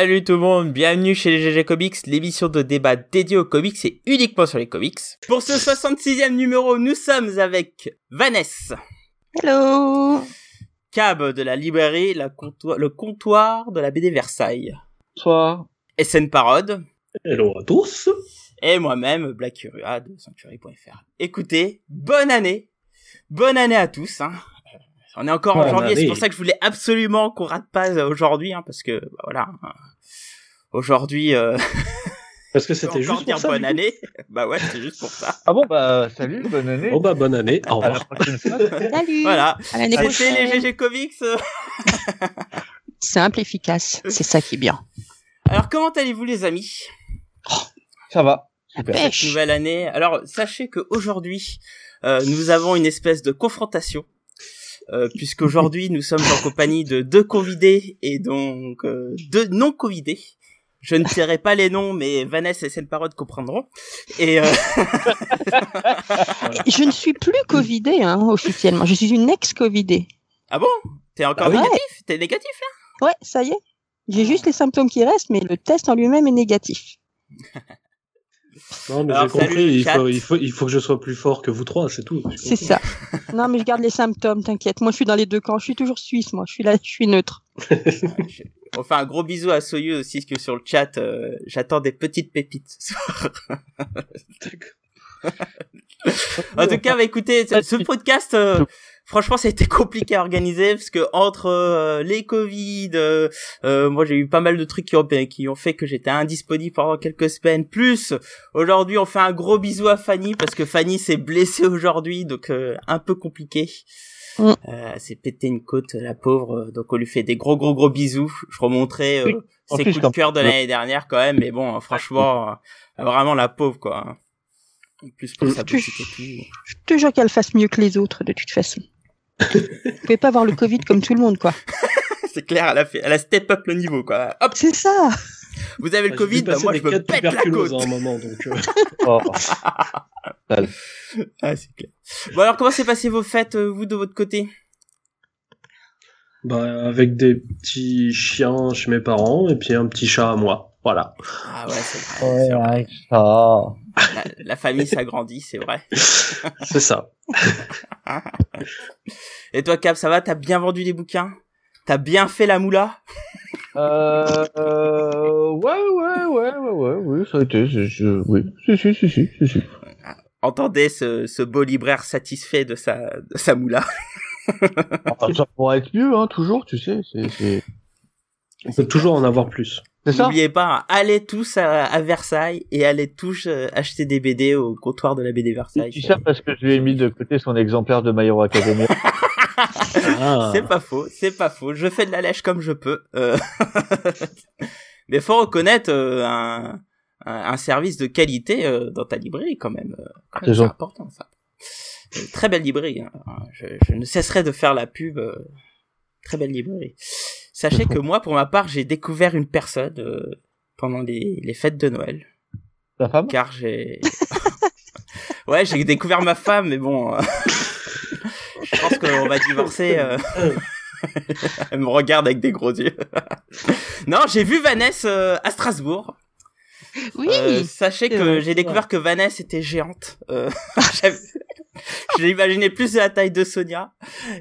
Salut tout le monde, bienvenue chez les GG Comics, l'émission de débat dédiée aux comics et uniquement sur les comics. Pour ce 66e numéro, nous sommes avec Vanessa. Hello Cab de la librairie, la comptoir, le comptoir de la BD Versailles. Bonsoir. SN Parode. Hello à tous. Et moi-même, Black Urua de Sanctuary.fr. Écoutez, bonne année Bonne année à tous hein. On est encore en janvier, c'est pour ça que je voulais absolument qu'on rate pas aujourd'hui, hein, parce que bah, voilà. hein. Aujourd'hui, euh, Parce que c'était juste dire pour ça. bonne année. bah ouais, c'est juste pour ça. Ah bon bah salut, bonne année. Bon bah bonne année. Au à la revoir. prochaine fois. Salut Voilà. À l'année prochaine les GG Comics. Simple, efficace, c'est ça qui est bien. Alors comment allez-vous les amis? Ça va. Super. pêche Nouvelle année. Alors sachez que aujourd'hui euh, nous avons une espèce de confrontation. Euh, puisqu'aujourd'hui nous sommes en compagnie de deux covidés et donc euh, deux non covidés. Je ne tairai pas les noms, mais Vanessa et Seine Parode comprendront. Et euh, Je ne suis plus Covidée, hein, officiellement. Je suis une ex-Covidée. ah bon, t'es encore Ah ouais négatif? T'es négatif là? Ouais, ça y est. J'ai juste les symptômes qui restent, mais le test en lui-même est négatif. Non mais j'ai compris. salut, Il faut, il faut, il faut que je sois plus fort que vous trois, c'est tout. C'est ça. Non, mais je garde les symptômes, t'inquiète. Moi, je suis dans les deux camps. Je suis toujours suisse, moi. Je suis là, je suis neutre. On fait un gros bisou à Soyeux aussi, parce que sur le chat, euh, j'attends des petites pépites. ce soir. en tout cas, bah, écoutez, ce, ce podcast, euh, franchement, ça a été compliqué à organiser parce que entre euh, les Covid, euh, euh, moi j'ai eu pas mal de trucs qui ont qui ont fait que j'étais indisponible pendant quelques semaines. Plus aujourd'hui, on fait un gros bisou à Fanny parce que Fanny s'est blessée aujourd'hui, donc euh, un peu compliqué. Mm. Euh, elle s'est pété une côte, la pauvre. Donc on lui fait des gros gros gros bisous. Je remonterai euh, Oui. Ses coups de cœur de l'année dernière quand même, mais bon, franchement, euh, vraiment la pauvre quoi. En plus pour sa boutique et tout. Je te jure qu'elle fasse mieux que les autres, de toute façon. Vous pouvez pas avoir le Covid comme tout le monde, quoi. C'est clair, elle a fait, elle a step up le niveau, quoi. Hop, C'est ça vous avez le Covid, bah, moi je me pète la côte. à un moment, donc. euh, Oh. Ah, c'est clair. Bon alors, comment s'est passé vos fêtes, euh, vous, de votre côté? Bah, avec des petits chiens chez mes parents et puis un petit chat à moi. Voilà. Ah ouais, c'est vrai. Ouais, vrai. ouais, ça. La, la famille s'agrandit, c'est vrai. c'est ça. Et toi, Cap, ça va? T'as bien vendu des bouquins? T'as bien fait la moula? Euh, euh, ouais, ouais, ouais, ouais, ouais, oui, ça a été, je- oui, si, si, si, si, si, si. Entendez ce, ce beau libraire satisfait de sa, de sa moula. Enfin, ça pourrait être mieux, hein, toujours, tu sais, c'est, c'est, On peut toujours en avoir plus. C'est ça? N'oubliez pas, hein, allez tous à, à Versailles et allez tous euh, acheter des BD au comptoir de la BD Versailles. Tu sais ça parce que je lui ai mis de côté son exemplaire de My Hero Academia. Ah. C'est pas faux, c'est pas faux. Je fais de la lèche comme je peux. Euh... Mais faut reconnaître euh, un, un, un service de qualité euh, dans ta librairie quand même. euh, C'est important ça. Très belle librairie. hein. Je, je ne cesserai de faire la pub. euh, Très belle librairie. Sachez que moi, pour ma part, j'ai découvert une personne euh, pendant les, les fêtes de Noël, Ta femme? car j'ai. ouais, j'ai découvert ma femme, mais bon. euh, je pense qu'on va divorcer. euh. Elle me regarde avec des gros yeux. non, j'ai vu Vanessa euh, à Strasbourg. Oui Euh, sachez que j'ai découvert que Vanessa était géante. Je l'imaginais plus de la taille de Sonia.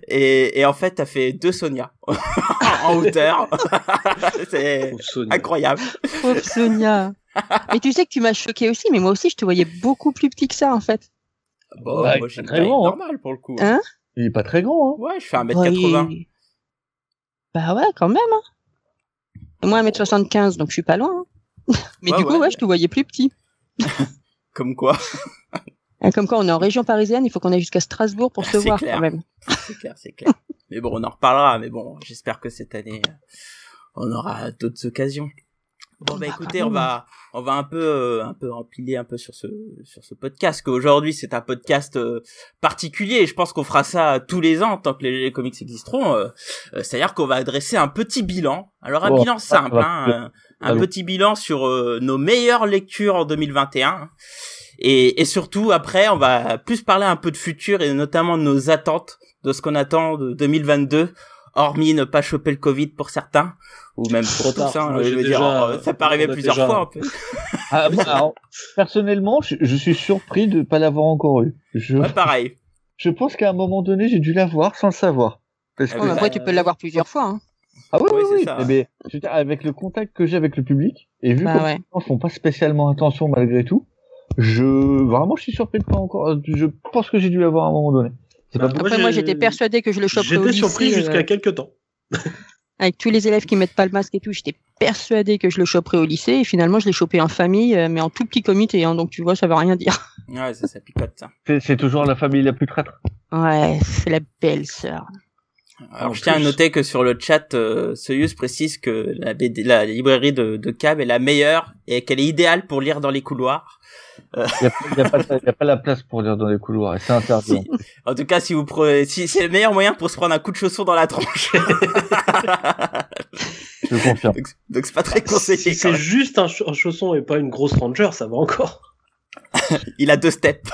Et, et en fait, t'as fait deux Sonia en hauteur. C'est incroyable. Pauvre Sonia Mais tu sais que tu m'as choqué aussi, mais moi aussi, je te voyais beaucoup plus petit que ça, en fait. Bon, Ouais, moi j'ai une très bon, hein. normale pour le coup. Hein? Il est pas très grand, hein. Ouais, je fais 1m80. Oui. Bah ouais, quand même. Hein. Moi, 1m75, donc je suis pas loin. hein. Mais Ouais, du coup, ouais. ouais, je te voyais plus petit. Comme quoi, Comme quoi, on est en région parisienne, il faut qu'on aille jusqu'à Strasbourg pour se C'est voir clair. quand même. c'est clair, c'est clair. Mais bon, on en reparlera. Mais bon, j'espère que cette année, euh, on aura d'autres occasions. Bon bah Bah, écoutez, on va on va un peu euh, un peu empiler un peu sur ce sur ce podcast qu'aujourd'hui c'est un podcast euh, particulier et je pense qu'on fera ça tous les ans tant que les, les comics existeront euh, euh, c'est-à-dire qu'on va adresser un petit bilan. Alors un Oh, bilan simple hein, un, petit bilan sur euh, nos meilleures lectures en 2021 et, et surtout après on va plus parler un peu de futur et notamment de nos attentes de ce qu'on attend de 2022 hormis ne pas choper le Covid pour certains, ou même pour Trop tous, tard. hein, je veux déjà- dire, euh, ça peut arriver plusieurs déjà- fois. un peu. Ah, moi, alors, personnellement, je, je suis surpris de pas l'avoir encore eu. Je, Ouais, pareil. je pense qu'à un moment donné, j'ai dû l'avoir sans le savoir. Parce Ah que- après, tu peux l'avoir plusieurs fois. Hein. Ah oui, oui, c'est oui. ça. Eh ben, je veux dire, avec le contact que j'ai avec le public, et vu Bah que ouais. les gens font pas spécialement attention malgré tout, je vraiment je suis surpris de pas encore. Je pense que j'ai dû l'avoir à un moment donné. C'est Bah, pas Moi, Après, moi, j'étais persuadée que je le choperais au J'étais lycée. surpris euh, jusqu'à quelques temps. avec tous les élèves qui mettent pas le masque et tout, j'étais persuadée que je le choperais au lycée. Et finalement, je l'ai chopé en famille, euh, mais en tout petit comité. Hein, donc, tu vois, ça veut rien dire. Ouais, ça, ça picote, ça. C'est c'est toujours la famille la plus traître. Ouais, c'est la belle sœur. Alors, En je tiens à noter que sur le chat, euh, Soyuz précise que la, BD, la librairie de, de Cab est la meilleure et qu'elle est idéale pour lire dans les couloirs. Il y a, y a pas, y a pas la place pour lire dans les couloirs, et c'est interdit. Si. En tout cas, si vous prenez, si c'est le meilleur moyen pour se prendre un coup de chausson dans la tronche. Je confirme. donc, c'est pas très conseillé. Si c'est juste un, ch- un chausson et pas une grosse ranger, ça va encore. Il a deux steps.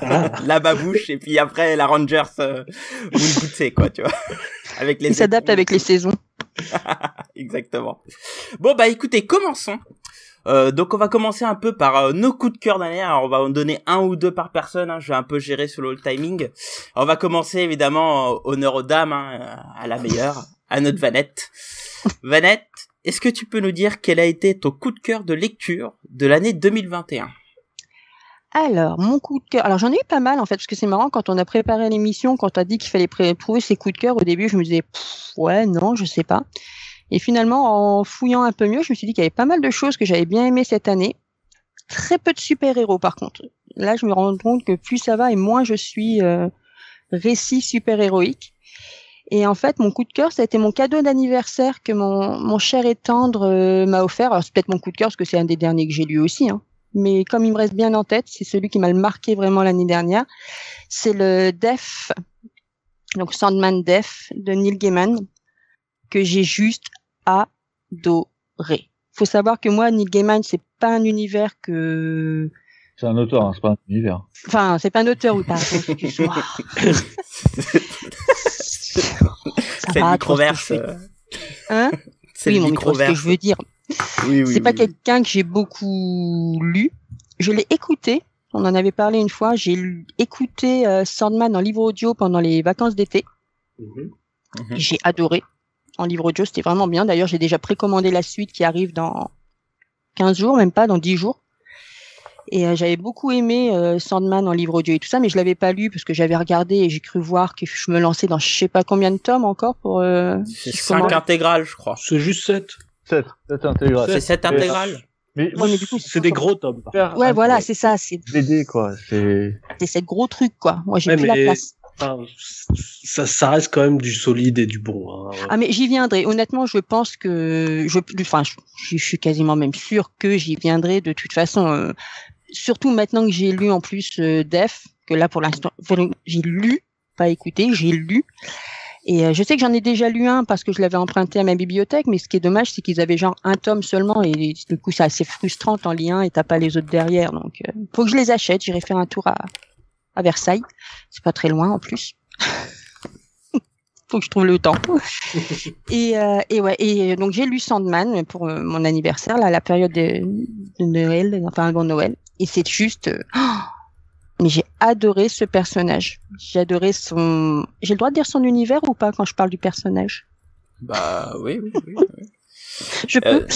Ah. la babouche et puis après la Rangers euh, goûter quoi, tu vois. Avec les Il s'adapte avec les saisons. Exactement. Bon bah écoutez, commençons. Euh, donc on va commencer un peu par euh, nos coups de cœur d'année. Alors on va en donner un ou deux par personne. hein. Je vais un peu gérer sur le timing. On va commencer évidemment honneur aux dames, hein, à la meilleure, à notre Vanette. Vanette, est-ce que tu peux nous dire quel a été ton coup de cœur de lecture de l'année 2021 Alors, mon coup de cœur. Alors, j'en ai eu pas mal, en fait, parce que c'est marrant, quand on a préparé l'émission, quand on a dit qu'il fallait trouver ses coups de cœur, au début, je me disais, ouais, non, je sais pas. Et finalement, en fouillant un peu mieux, je me suis dit qu'il y avait pas mal de choses que j'avais bien aimées cette année. Très peu de super-héros, par contre. Là, je me rends compte que plus ça va et moins je suis euh, récit super-héroïque. Et en fait, mon coup de cœur, ça a été mon cadeau d'anniversaire que mon, mon cher et tendre euh, m'a offert. Alors, c'est peut-être mon coup de cœur, parce que c'est un des derniers que j'ai lu aussi. Hein mais comme il me reste bien en tête, c'est celui qui m'a le marqué vraiment l'année dernière. C'est le Def, donc Sandman Def de Neil Gaiman, que j'ai juste adoré. Faut savoir que moi, Neil Gaiman, c'est pas un univers que, C'est un auteur, hein, c'est pas un univers. enfin, c'est pas un auteur, excuse-moi. Ça C'est microverse. fais. euh, Hein? C'est oui, mon micro, ce que je veux dire. Oui, oui, c'est pas oui. quelqu'un que j'ai beaucoup lu. Je l'ai écouté. On en avait parlé une fois. J'ai écouté euh, Sandman en livre audio pendant les vacances d'été. Mhm. Mhm. J'ai adoré. En livre audio, c'était vraiment bien. D'ailleurs, j'ai déjà précommandé la suite qui arrive dans 15 jours, même pas, dans 10 jours. Et euh, j'avais beaucoup aimé euh, Sandman en livre audio et tout ça, mais je l'avais pas lu parce que j'avais regardé et j'ai cru voir que je me lançais dans je sais pas combien de tomes encore pour. Euh, C'est si je 5 commence. intégrales, je crois. C'est juste 7. 7, 7 intégral. C'est 7 intégrales. Mais Ouais, mais du coup, C'est des gros tomes. Ouais, voilà, c'est ça. C'est BD, quoi. C'est. c'est cette gros truc quoi. Moi, j'ai Ouais, plus mais- la place. Enfin, ça, ça reste quand même du solide et du bon. Hein. Ah mais j'y viendrai. Honnêtement, je pense que je, enfin, je, je suis quasiment même sûr que j'y viendrai de toute façon. euh, surtout maintenant que j'ai lu en plus euh, Def, que là pour l'instant, j'ai lu, pas écouté, j'ai lu. Et euh, je sais que j'en ai déjà lu un parce que je l'avais emprunté à ma bibliothèque, mais ce qui est dommage, c'est qu'ils avaient genre un tome seulement et du coup c'est assez frustrant en lis un et t'as pas les autres derrière. Donc euh, faut que je les achète. J'irai faire un tour à, à Versailles. C'est pas très loin en plus. faut que je trouve le temps. et, euh, et ouais, et donc j'ai lu Sandman pour euh, mon anniversaire, là, à la période de, de Noël, enfin avant Noël. Et c'est juste, euh, oh, mais j'ai adoré ce personnage. J'ai adoré son. J'ai le droit de dire son univers ou pas quand je parle du personnage? Bah oui, oui, oui. oui. Je peux. Euh,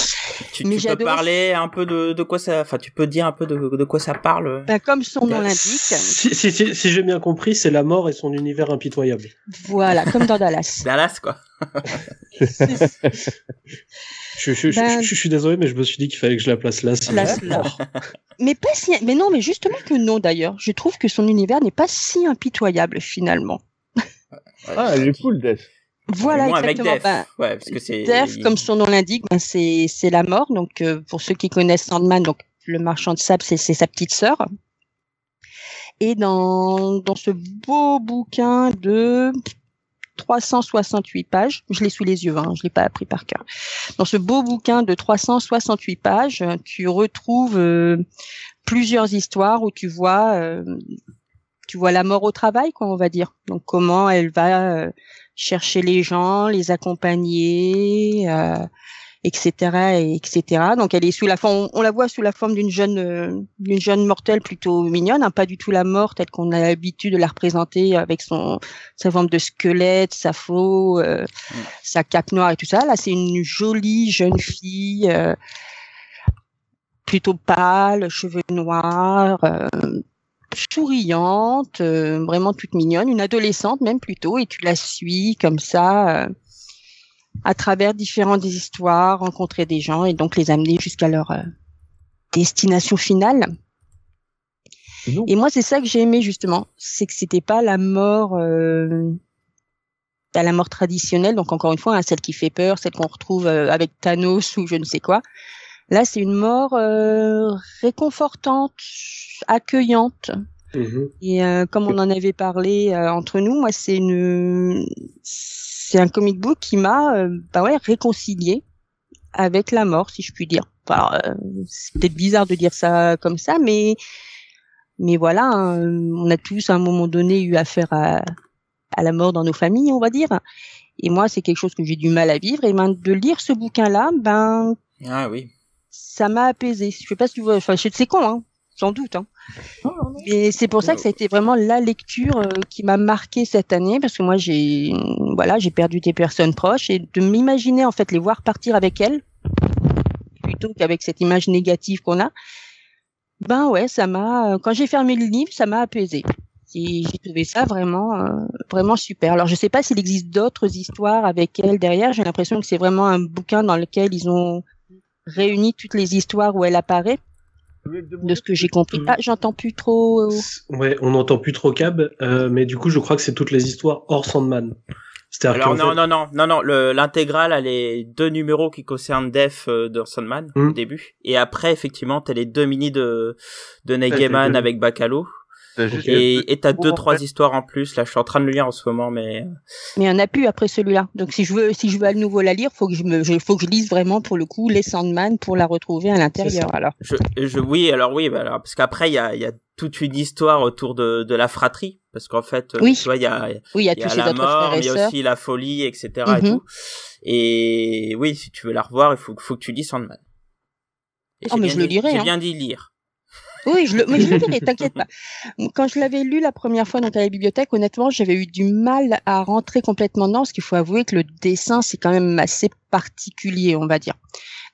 Tu, Mais tu j'ai peux parler un peu de, de quoi ça, enfin tu peux dire un peu de, de quoi ça parle? Ben, comme son nom Bah, l'indique, Si, si, si, si j'ai bien compris, c'est la mort et son univers impitoyable. voilà, comme dans Dallas. Dallas quoi. Je, je, je- Ben- je- je suis désolé, mais je me suis dit qu'il fallait que je la place là. Place là. mais pas si, mais non, mais justement que non d'ailleurs. Je trouve que son univers n'est pas si impitoyable finalement. Ah, elle est cool, Death. Voilà, moins avec exactement. Def. Ben, ouais, parce que c'est. Def, comme son nom l'indique, ben c'est c'est la mort. Donc euh, pour ceux qui connaissent Sandman, donc le marchand de sable, c'est c'est sa petite sœur. Et dans dans ce beau bouquin de 368 pages, je l'ai sous les yeux, hein, je l'ai pas appris par cœur. Dans ce beau bouquin de 368 pages, tu retrouves euh, plusieurs histoires où tu vois euh, tu vois la mort au travail, quoi, on va dire. Donc comment elle va euh, chercher les gens, les accompagner, etc., etc. Donc elle est sous la forme, on, la voit sous la forme d'une jeune, euh, d'une jeune mortelle plutôt mignonne, hein, pas du tout la mort telle qu'on a l'habitude de la représenter avec son sa forme de squelette, sa faux, euh, mm. sa cape noire et tout ça. Là, c'est une jolie jeune fille. Euh, plutôt pâle, cheveux noirs, souriante, vraiment toute mignonne, une adolescente même plutôt, et tu la suis comme ça à travers différentes histoires, rencontrer des gens et donc les amener jusqu'à leur euh, destination finale. Et moi, c'est ça que j'ai aimé justement, c'est que c'était pas la mort, euh, la mort traditionnelle, donc encore une fois, hein, celle qui fait peur, celle qu'on retrouve euh, avec Thanos ou je ne sais quoi. Là, c'est une mort euh, réconfortante, accueillante. Mm-hmm. Et comme on en avait parlé entre nous, moi, c'est une c'est un comic book qui m'a euh, bah ouais réconcilié avec la mort, si je puis dire. Euh, c'est peut-être bizarre de dire ça comme ça, mais mais voilà, hein, on a tous à un moment donné eu affaire à, à la mort dans nos familles, on va dire. Et moi, c'est quelque chose que j'ai du mal à vivre. Et ben, de lire ce bouquin-là, ben, ah oui, ça m'a apaisé. Je sais pas si tu vois, enfin, c'est con, hein sans doute. Hein. Et c'est pour ça que ça a été vraiment la lecture euh, qui m'a marqué cette année parce que moi j'ai voilà j'ai perdu des personnes proches et de m'imaginer en fait les voir partir avec elles plutôt qu'avec cette image négative qu'on a. Ben ouais, ça m'a quand j'ai fermé le livre, ça m'a apaisé. J'ai trouvé ça vraiment euh, vraiment super. Alors je sais pas s'il existe d'autres histoires avec elle derrière. J'ai l'impression que c'est vraiment un bouquin dans lequel ils ont réuni toutes les histoires où elle apparaît de ce que j'ai compris. Ah, j'entends plus trop. Ouais, on n'entend plus trop Cab, euh, mais du coup, je crois que c'est toutes les histoires hors Sandman. Alors non, non, non, non, non, l'intégrale, elle est deux numéros qui concernent Def euh, de Sandman au hmm. début, et après, effectivement, t'as les deux mini de de Negeman avec Bacalo. Et t'as deux trois histoires en plus. Là, je suis en train de le lire en ce moment, mais mais il y en a plus après celui-là. Donc si je veux si je veux à nouveau la lire, faut que je me faut que je lise vraiment pour le coup les Sandman pour la retrouver à l'intérieur. Alors je, je oui alors oui bah, alors, parce qu'après il y a il y a toute une histoire autour de de la fratrie parce qu'en fait oui. tu vois il y a oui il y a, y a la mort, il y a aussi la folie etc et mhm. tout. Et oui si tu veux la revoir il faut faut que tu lises Sandman. oh mais je le lirai. J'ai hein. bien dit lire. Oui, je le, mais je le dirai, t'inquiète pas. Quand je l'avais lu la première fois dans la bibliothèque, honnêtement, j'avais eu du mal à rentrer complètement dedans, parce qu'il faut avouer que le dessin, c'est quand même assez particulier, on va dire.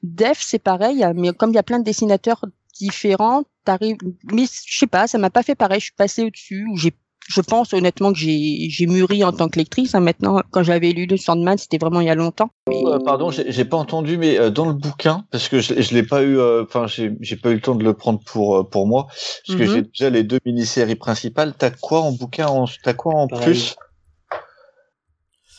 Def, c'est pareil, mais comme il y a plein de dessinateurs différents, t'arrives, mais je sais pas, ça m'a pas fait pareil, je suis passée au-dessus, ou j'ai je pense honnêtement que j'ai mûri en tant que lectrice. Hein, maintenant, quand j'avais lu le Sandman, c'était vraiment il y a longtemps. Euh, pardon, j'ai pas entendu, mais euh, dans le bouquin, parce que je, je l'ai pas eu, euh, enfin j'ai pas eu le temps de le prendre pour pour moi, parce que mhm. j'ai déjà les deux mini-séries principales. T'as quoi en bouquin T'as quoi en plus?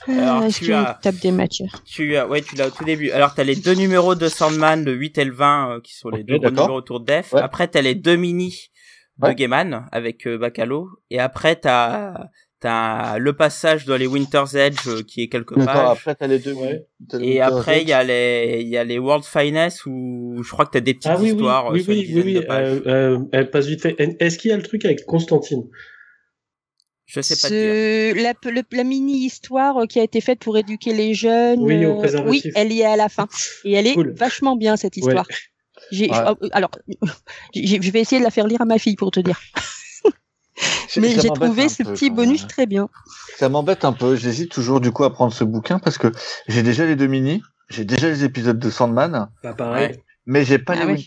Alors, tu as, des matières? Tu as, ouais, tu l'as au tout début. Alors, t'as les deux numéros de Sandman, le 8 et le 20, qui sont les deux numéros autour de Def. Après, t'as les deux mini de Gaiman avec euh, Bacalo. Et après t'as t'as le passage dans les Winter's Edge euh, qui est quelque part après t'as les deux et après il y a les il y a les World Finest où je crois que t'as des petites ah, oui, histoires oui, oui, oui, oui, euh, euh, elle passe vite fait. Est-ce qu'il y a le truc avec Constantine? Je sais pas dire. La, la mini histoire qui a été faite pour éduquer les jeunes. Oui, au oui elle y est à la fin. Et elle est vachement bien, cette histoire. J'ai, oh, alors, je vais essayer de la faire lire à ma fille pour te dire. Mais j'ai trouvé ce petit bonus très bien. Ça m'embête un peu. J'hésite toujours du coup à prendre ce bouquin parce que j'ai déjà les deux mini, j'ai déjà les épisodes de Sandman. Pareil. Mais j'ai pas, ah les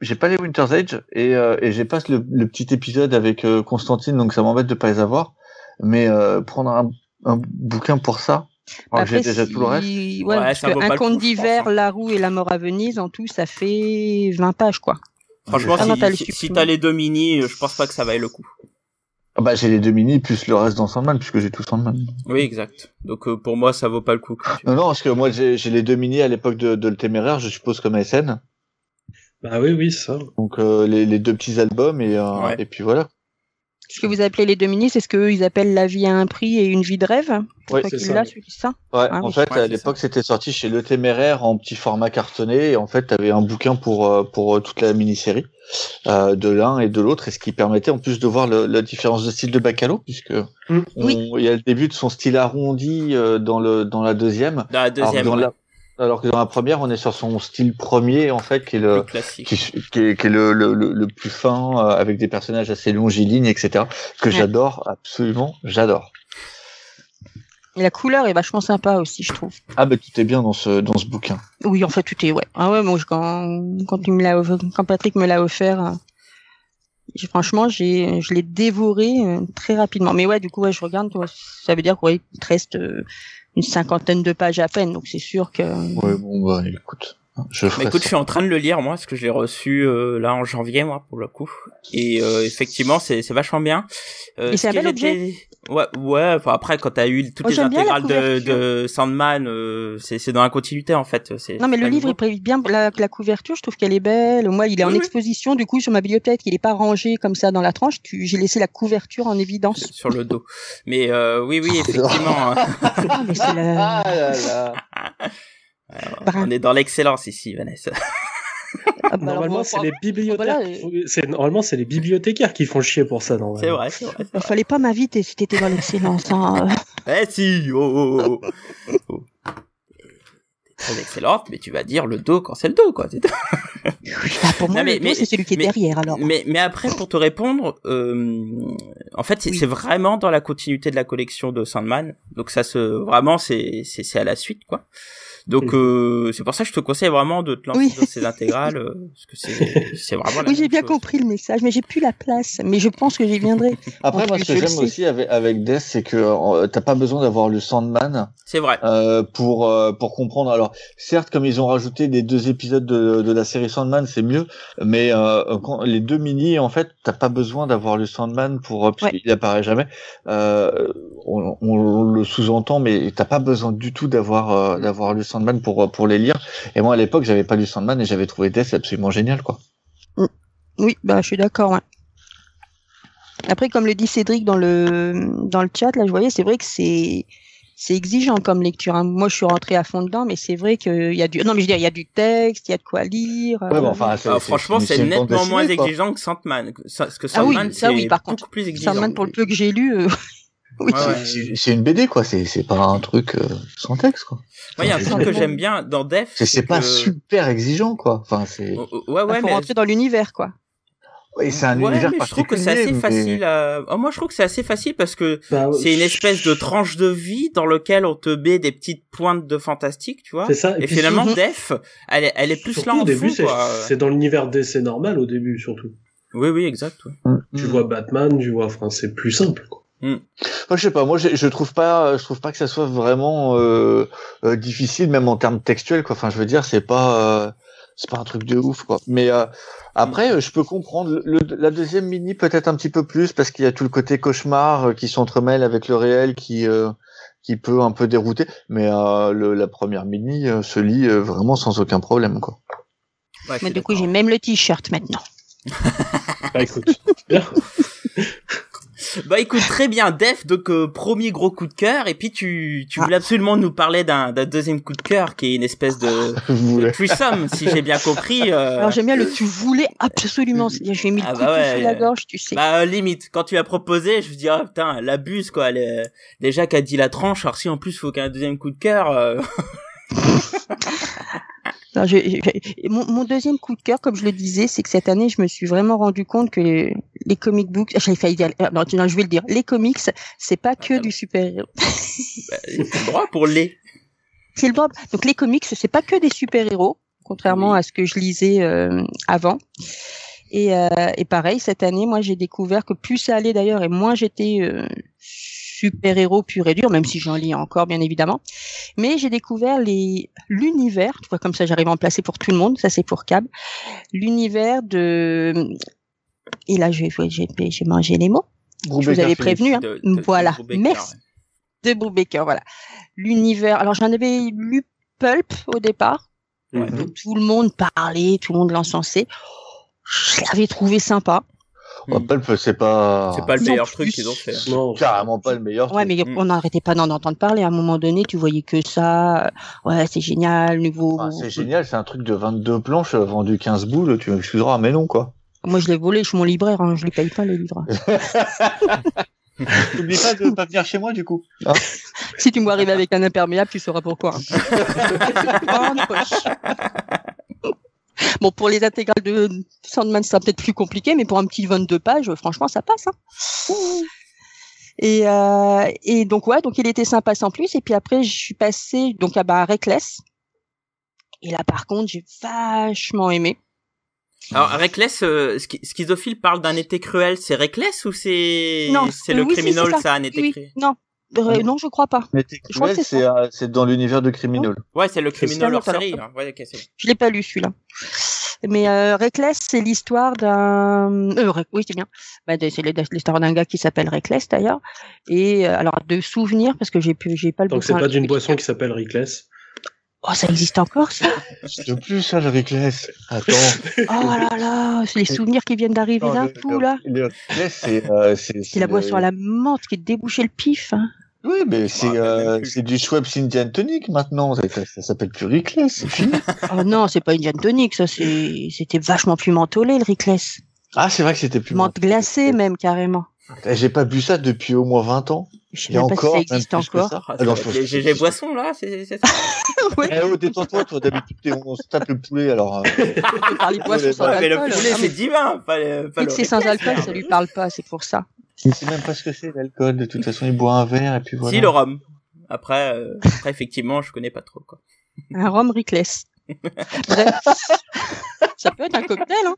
j'ai pas les Winter's Age et, euh, et j'ai pas le, petit épisode avec euh, Constantine, donc ça m'embête de pas les avoir. Mais euh, prendre un, un bouquin pour ça, après, déjà tout le reste. Ouais, parce un conte d'hiver, hein. La roue et la mort à Venise, en tout, ça fait 20 pages, quoi. Franchement, si, si, t'as les deux mini, je pense pas que ça vaille le coup. Ah bah j'ai les deux mini plus le reste dans Sandman puisque j'ai tout Sandman. Oui exact. Donc euh, pour moi ça vaut pas le coup. Non non parce que moi j'ai les deux mini à l'époque de, de, le téméraire je suppose comme ASN. Bah oui oui ça. Donc euh, les, les, deux petits albums et euh, et puis voilà. Ce que vous appelez les deux mini, c'est ce qu'eux ils appellent la vie à un prix et une vie de rêve? Ouais, Toi c'est ça, oui. celui ça Ouais, Ah en oui. fait, Ouais, à l'époque, c'était sorti chez Le Téméraire en petit format cartonné. Et en fait, tu avais un bouquin pour, euh, pour euh, toute la mini-série euh, de l'un et de l'autre. Et ce qui permettait en plus de voir le- la différence de style de Bacalo, puisque Mm. on- il y a le début de son style arrondi euh, dans, le, dans la deuxième. Dans la Alors, deuxième, dans ouais, la- alors que dans la première, on est sur son style premier, en fait, qui est le qui, qui est, qui est le, le, le, le plus fin, euh, avec des personnages assez longilignes, etc. Que Ouais. j'adore, absolument, j'adore. Et la couleur est vachement sympa aussi, je trouve. Ah, bah, tout est bien dans ce, dans ce bouquin. Oui, en fait, tout est ouais. Ah ouais, moi je- quand quand il me l'a quand Patrick me l'a offert, euh, j'ai- franchement, j'ai je l'ai dévoré euh, très rapidement. Mais ouais, du coup, ouais, je regarde, ouais, ça veut dire qu'il te reste euh, une cinquantaine de pages à peine, donc c'est sûr que. Ouais, bon, bah, écoute. Je Bah écoute, je suis en train de le lire moi, parce que je l'ai reçu euh, là en janvier moi pour le coup. Et euh, effectivement, c'est c'est vachement bien. Euh, Et c'est ce un bel objet. Ouais, ouais. Enfin après, quand t'as eu toutes Moi, les intégrales de, de Sandman, euh, c'est c'est dans la continuité en fait. Non, mais le livre, il prévise bien la, la couverture. Je trouve qu'elle est belle. Moi, il est en Oui, oui. exposition, du coup, sur ma bibliothèque. Il est pas rangé comme ça dans la tranche. Tu, j'ai laissé la couverture en évidence. sur le dos. Mais euh, oui, oui, effectivement, hein. Ah, mais c'est la... Ah là là. On est dans l'excellence ici, Vanessa. Ah, bah, Normalement, c'est les bibliothécaires. voilà, qui font- c'est normalement c'est les bibliothécaires qui font chier pour ça. normalement. C'est vrai, c'est vrai. Il fallait pas m'inviter si t'étais dans l'excellence. Hein. Eh si, oh, oh, oh. oh. T'es Très excellente, mais tu vas dire le dos quand c'est le dos, quoi. Bah, pour moi, Non, mais- le dos, mais- c'est celui qui est mais- derrière, alors. Mais, mais après, pour te répondre, euh, en fait, c'est Oui. c'est vraiment dans la continuité de la collection de Sandman. Donc ça se, vraiment, c'est c'est c'est à la suite, quoi. Donc euh, c'est pour ça que je te conseille vraiment de te lancer Oui. dans ces intégrales, euh, parce que c'est c'est vraiment. la Oui, j'ai bien chose. compris le message, mais j'ai plus la place. Mais je pense que j'y viendrai. Après, moi, ce que j'aime aussi avec, avec Death, c'est que euh, t'as pas besoin d'avoir le Sandman C'est vrai. euh, pour euh, pour comprendre. Alors, certes, comme ils ont rajouté des deux épisodes de, de la série Sandman, c'est mieux. Mais euh, quand, les deux mini, en fait, t'as pas besoin d'avoir le Sandman pour euh, puisqu'il Ouais. apparaît jamais. Euh, on, on le sous-entend, mais t'as pas besoin du tout d'avoir euh, d'avoir le Sandman pour euh, pour les lire. Et moi, à l'époque, j'avais pas lu Sandman et j'avais trouvé Death absolument génial, quoi. Oui, bah, je suis d'accord, ouais. Après, comme le dit Cédric dans le, dans le chat, là, je voyais, c'est vrai que c'est, c'est exigeant comme lecture. hein. Moi, je suis rentré à fond dedans, mais c'est vrai qu'il y a du, non, mais je veux dire, il y a du texte, il y a de quoi lire. Ouais, bon, enfin, c'est- Ah, franchement, c'est nettement moins exigeant que Sandman. Parce que Ah oui, Sandman, ça c'est oui, par beaucoup contre. plus exigeant. Sandman, pour le peu que j'ai lu, euh, oui. Ouais. C'est- une BD, quoi. C'est pas un truc euh, sans texte, quoi. Moi, il y a un truc que j'aime bien dans Def. C'est c'est pas que- super exigeant, quoi. Enfin, c'est. Oh, oh, Ouais, ouais, faut mais rentrer dans l'univers, quoi. Oui, c'est un ouais, univers mais je trouve que c'est assez mais- facile à... Oh, moi, je trouve que c'est assez facile parce que Bah, c'est une espèce de tranche de vie dans lequel on te met des petites pointes de fantastique, tu vois. C'est ça. Et, puis finalement, surtout- Def, elle est, elle est plus surtout, là en au début, c'est dans l'univers DC normal au début, surtout. Oui, oui, exact. ouais. Tu Mm. vois Batman, tu vois, enfin, c'est plus simple. Quoi. Moi, je sais pas. Moi, je, je trouve pas, je trouve pas que ça soit vraiment euh, euh, difficile, même en termes textuels, quoi. Enfin, je veux dire, c'est pas, euh, c'est pas un truc de ouf, quoi. Mais euh, après, euh, je peux comprendre le, la deuxième mini peut-être un petit peu plus parce qu'il y a tout le côté cauchemar qui s'entremêle avec le réel, qui euh, qui peut un peu dérouter. Mais euh, le, la première mini euh, se lit euh, vraiment sans aucun problème, quoi. Ouais, du coup, j'ai même le t-shirt maintenant. Bah écoute, bien. Bah écoute, très bien, Def, donc euh, premier gros coup de cœur, et puis tu, tu Ah. voulais absolument nous parler d'un d'un deuxième coup de cœur qui est une espèce de, de threesome, si j'ai bien compris. euh, Alors, j'aime bien le tu voulais absolument. C'est-à-dire, je lui ai mis Ah le bah couteau ouais, sous la gorge, tu sais. Bah euh, limite, quand tu as proposé, je me dis ah putain, elle abuse quoi, elle est... déjà qu'elle dit la tranche, alors si en plus faut qu'un deuxième coup de cœur, euh, Non, je- je- mon, mon deuxième coup de cœur, comme je le disais, c'est que cette année, je me suis vraiment rendu compte que les, les comic books, j'avais failli dire, ah, non, non, je vais le dire, les comics, c'est pas que Ah, du super-héros. bah, c'est le droit pour les. C'est le droit. Donc les comics, c'est pas que des super-héros, contrairement Oui. à ce que je lisais euh, avant. Et, euh, et pareil, cette année, moi, j'ai découvert que plus ça allait d'ailleurs, et moins j'étais euh, super-héros pur et dur, même si j'en lis encore, bien évidemment. Mais j'ai découvert les l'univers, tu vois, comme ça, j'arrive à en placer pour tout le monde. Ça, c'est pour Cab. L'univers de et là, j'ai j'ai mangé les mots. Je vous avais prévenu. Hein. de- de- de voilà. Brubaker, Merci de Brubaker, voilà. L'univers. Alors j'en avais lu Pulp au départ. Ouais. Tout le monde parlait, tout le monde l'encensait. Je l'avais trouvé sympa. Pulp, c'est pas. C'est pas le meilleur truc qu'ils ont fait. Non, carrément pas le meilleur. Ouais, truc. mais Mm. on n'arrêtait pas d'en entendre parler. À un moment donné, tu voyais que ça. Ouais, c'est génial, nouveau. Enfin, c'est génial, c'est un truc de 22 planches euh, vendu 15 boules, tu m'excuseras, mais non quoi. Moi, je l'ai volé, je suis mon libraire, hein, je les paye pas les livres. N'oublie pas de pas venir chez moi du coup. Hein si tu me vois arriver avec un imperméable, tu sauras pourquoi. En poche. Bon, pour les intégrales de Sandman, ça sera peut-être plus compliqué, mais pour un petit 22 pages, franchement, ça passe. Hein. Et, euh, et donc, ouais, donc il était sympa sans plus. Et puis après, je suis passée donc, à bah, Reckless. Et là, par contre, j'ai vachement aimé. Alors, Reckless, euh, Schi- Schizophile parle d'un été cruel. C'est Reckless ou c'est le oui, criminel, c'est ça. ça, un été Oui, cruel non, euh, non, je crois pas. Mais Je crois que c'est euh, dans l'univers de Criminal. Ouais, c'est le ça, hors série. hein. Ouais. Je l'ai pas lu celui-là. Mais euh, Reckless, c'est l'histoire d'un. Euh, oui, c'est bien. Bah, c'est l'histoire d'un gars qui s'appelle Reckless d'ailleurs. Et euh, alors de souvenirs parce que j'ai pu, j'ai pas le. donc c'est pas d'une boisson qui s'appelle Rickless. Oh, ça existe encore ça De plus, ça, le Reckless. Attends. Oh là là, c'est les souvenirs qui viennent d'arriver d'un coup là. Le Reckless, c'est. euh, c'est la boisson à la menthe qui est débouché le pif. Hein. Oui, mais c'est euh, plus. c'est du Schweppes Indian Tonic maintenant. Ça, ça, ça s'appelle plus Reckless, c'est fini. Oh non, c'est pas une gin tonic, ça c'est, c'était vachement plus mentholé le Reckless. Ah, c'est vrai que c'était plus. Menthe glacée même carrément. Eh, J'ai pas bu ça depuis au moins 20 ans. Je sais encore, si ça existe encore. Ah, Alors, les GG Boisson, là, c'est ça. Eh oh, détends-toi, toi, d'habitude, on se tape le poulet, alors. euh, On parle de boissons sans Ouais, mais le alcool. poulet, Ah, c'est divin. Pas, le- pas c'est sans alcool, ça lui parle pas, c'est pour ça. Il sait même pas ce que c'est l'alcool. De toute façon, il boit un verre et puis voilà. Si, le rhum. Après, euh, après, effectivement, je connais pas trop, quoi. Un rhum Rickless. Bref. ça peut être un cocktail, hein.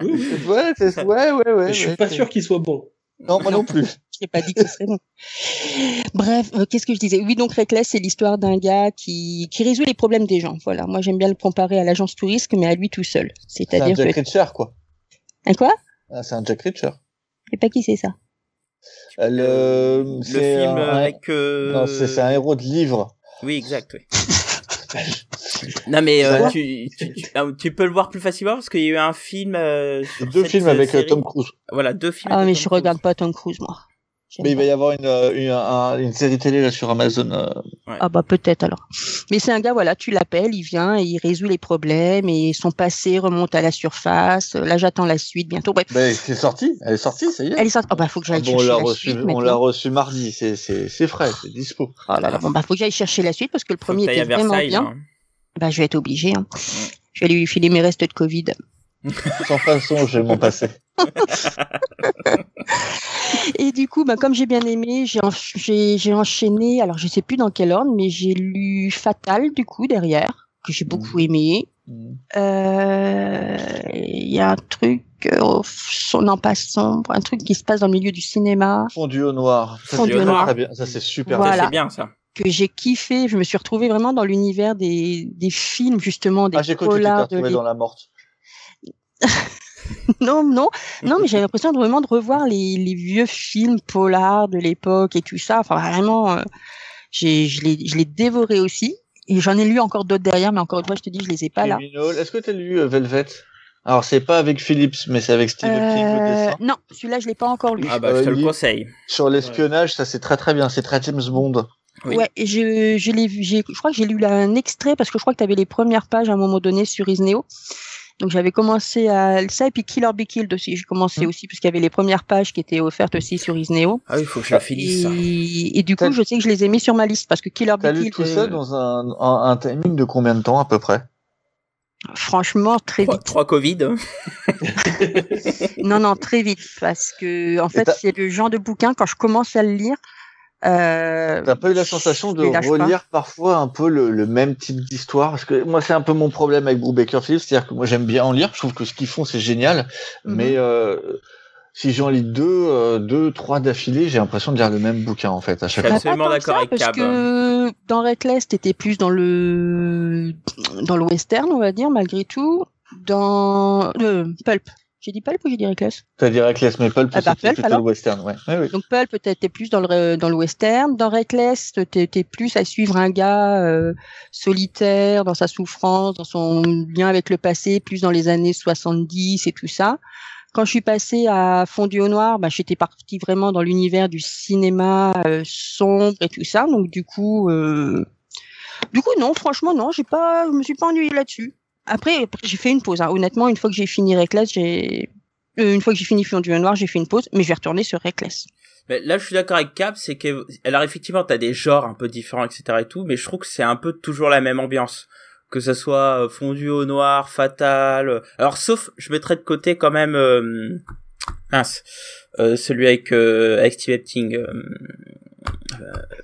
Ouais, c'est ouais, ouais, ouais. Je suis ouais, pas sûr qu'il soit bon. Non, moi non plus. Je n'ai pas dit que ce serait bon. Bref, euh, qu'est-ce que je disais? Oui, donc Reckless, c'est l'histoire d'un gars qui, qui résout les problèmes des gens. Voilà, moi j'aime bien le comparer à l'agence touriste, mais à lui tout seul. C'est un C'est-à-dire Jack que... Reacher, quoi. Un quoi? Ah, c'est un Jack Reacher. Je sais pas qui c'est ça. Euh, Le, film un- avec. euh, Non, c'est c'est un héros de livre. Oui, exact, oui. non, mais euh, tu, tu, tu, ah, tu peux le voir plus facilement parce qu'il y a eu un film. Euh, Deux films euh, avec série. Tom Cruise. Voilà, deux films. Ah, avec mais Tom je Cruise. regarde pas Tom Cruise, moi. Mais il va y avoir une, une, un- une série télé là sur Amazon. euh, Ah bah peut-être alors. Mais c'est un gars, voilà, tu l'appelles, il vient et il résout les problèmes et son passé remonte à la surface. Là, j'attends la suite bientôt. Bref, Ben, c'est sorti. Elle est sortie, ça y est. elle est sortie. Oh bah faut que j'aille Ah bon, on chercher l'a la reçu, suite on l'a reçu mardi. C'est, c'est, c'est frais, c'est dispo. Oh là là, bon bah faut que j'aille chercher la suite parce que le premier était vraiment Versailles, bien. là. Bah je vais être obligé. Hein. Je vais lui filer mes restes de Covid. Sans façon, je vais m'en passer. Et du coup, bah, comme j'ai bien aimé, j'ai en- j'ai j'ai enchaîné. Alors je sais plus dans quel ordre, mais j'ai lu Fatal du coup derrière que j'ai beaucoup aimé. Mm. Euh, Il y a un truc, euh, son en passant, un truc qui se passe dans le milieu du cinéma Fondu au noir. Fondu au noir. Ça, c'est super. Voilà. C'est bien, ça. Que j'ai kiffé. Je me suis retrouvée vraiment dans l'univers des, des films justement, des Ah, j'ai cru que tu dans la morte. Non, non, non, mais j'avais l'impression de vraiment de revoir les, les vieux films polars de l'époque et tout ça. Enfin, vraiment, euh, j'ai, je l'ai, je l'ai dévoré aussi. Et j'en ai lu encore d'autres derrière, mais encore une fois, je te dis, je les ai pas là. Est-ce que tu as lu euh, Velvet? Alors, c'est pas avec Phillips, mais c'est avec Stephen King le Euh, dessin. non, celui-là, je l'ai pas encore lu. Ah bah, Euh, je te le il- conseille. Sur l'espionnage, ça c'est très très bien. C'est très James Bond. Oui. Ouais, et je, je l'ai vu, j'ai, je crois que j'ai lu là un extrait parce que je crois que tu avais les premières pages à un moment donné sur Isneo. Donc j'avais commencé à ça et puis Kill or Be Killed aussi. J'ai commencé Hmm. aussi parce qu'il y avait les premières pages qui étaient offertes aussi sur Isneo. Ah oui, il faut que je finisse, ça. Et, et du coup, je sais que je les ai mis sur ma liste parce que Kill or Be T'as lu Killed, tout ça euh, dans un, un, un timing de combien de temps à peu près? Franchement très vite. trois Covid. Non, non, très vite parce que en fait, c'est le genre de bouquin quand je commence à le lire. Euh, T'as pas eu la sensation de pas. relire parfois un peu le, le même type d'histoire? Parce que moi, c'est un peu mon problème avec Brubaker Phillips, c'est-à-dire que moi, j'aime bien en lire. Je trouve que ce qu'ils font, c'est génial. Mhm. Mais euh, si j'en lis deux, euh, deux, trois d'affilée, j'ai l'impression de lire le même bouquin en fait à chaque fois. Absolument d'accord avec parce Cab. que dans Reckless, t'étais plus dans le dans le western, on va dire, malgré tout. Dans euh, Pulp. J'ai dit Pulp ou j'ai dit Reckless? T'as dit Reckless, mais Pulp, Ah bah, Pulp, plutôt alors le western, ouais. ouais, ouais. Donc Pulp, t'étais plus dans le dans le western. Dans Reckless, t'étais plus à suivre un gars euh, solitaire dans sa souffrance, dans son lien avec le passé, plus dans les années 70 et tout ça. quand je suis passée à Fondu au noir, bah, j'étais partie vraiment dans l'univers du cinéma euh, sombre et tout ça. Donc du coup, euh, du coup non, franchement non, j'ai pas, je me suis pas ennuyée là-dessus. Après, j'ai fait une pause. Hein. Honnêtement, une fois que j'ai fini Reckless, j'ai euh, une fois que j'ai fini Fondu au noir, j'ai fait une pause, mais je vais retourner sur Reckless. Mais là, je suis d'accord avec Cap, c'est que, alors effectivement, t'as des genres un peu différents, etc. et tout, mais je trouve que c'est un peu toujours la même ambiance. Que ça soit euh, fondu au noir, fatal. euh, Alors, sauf, je mettrais de côté quand même, euh, mince, euh, celui avec, euh, avec Steve Epting,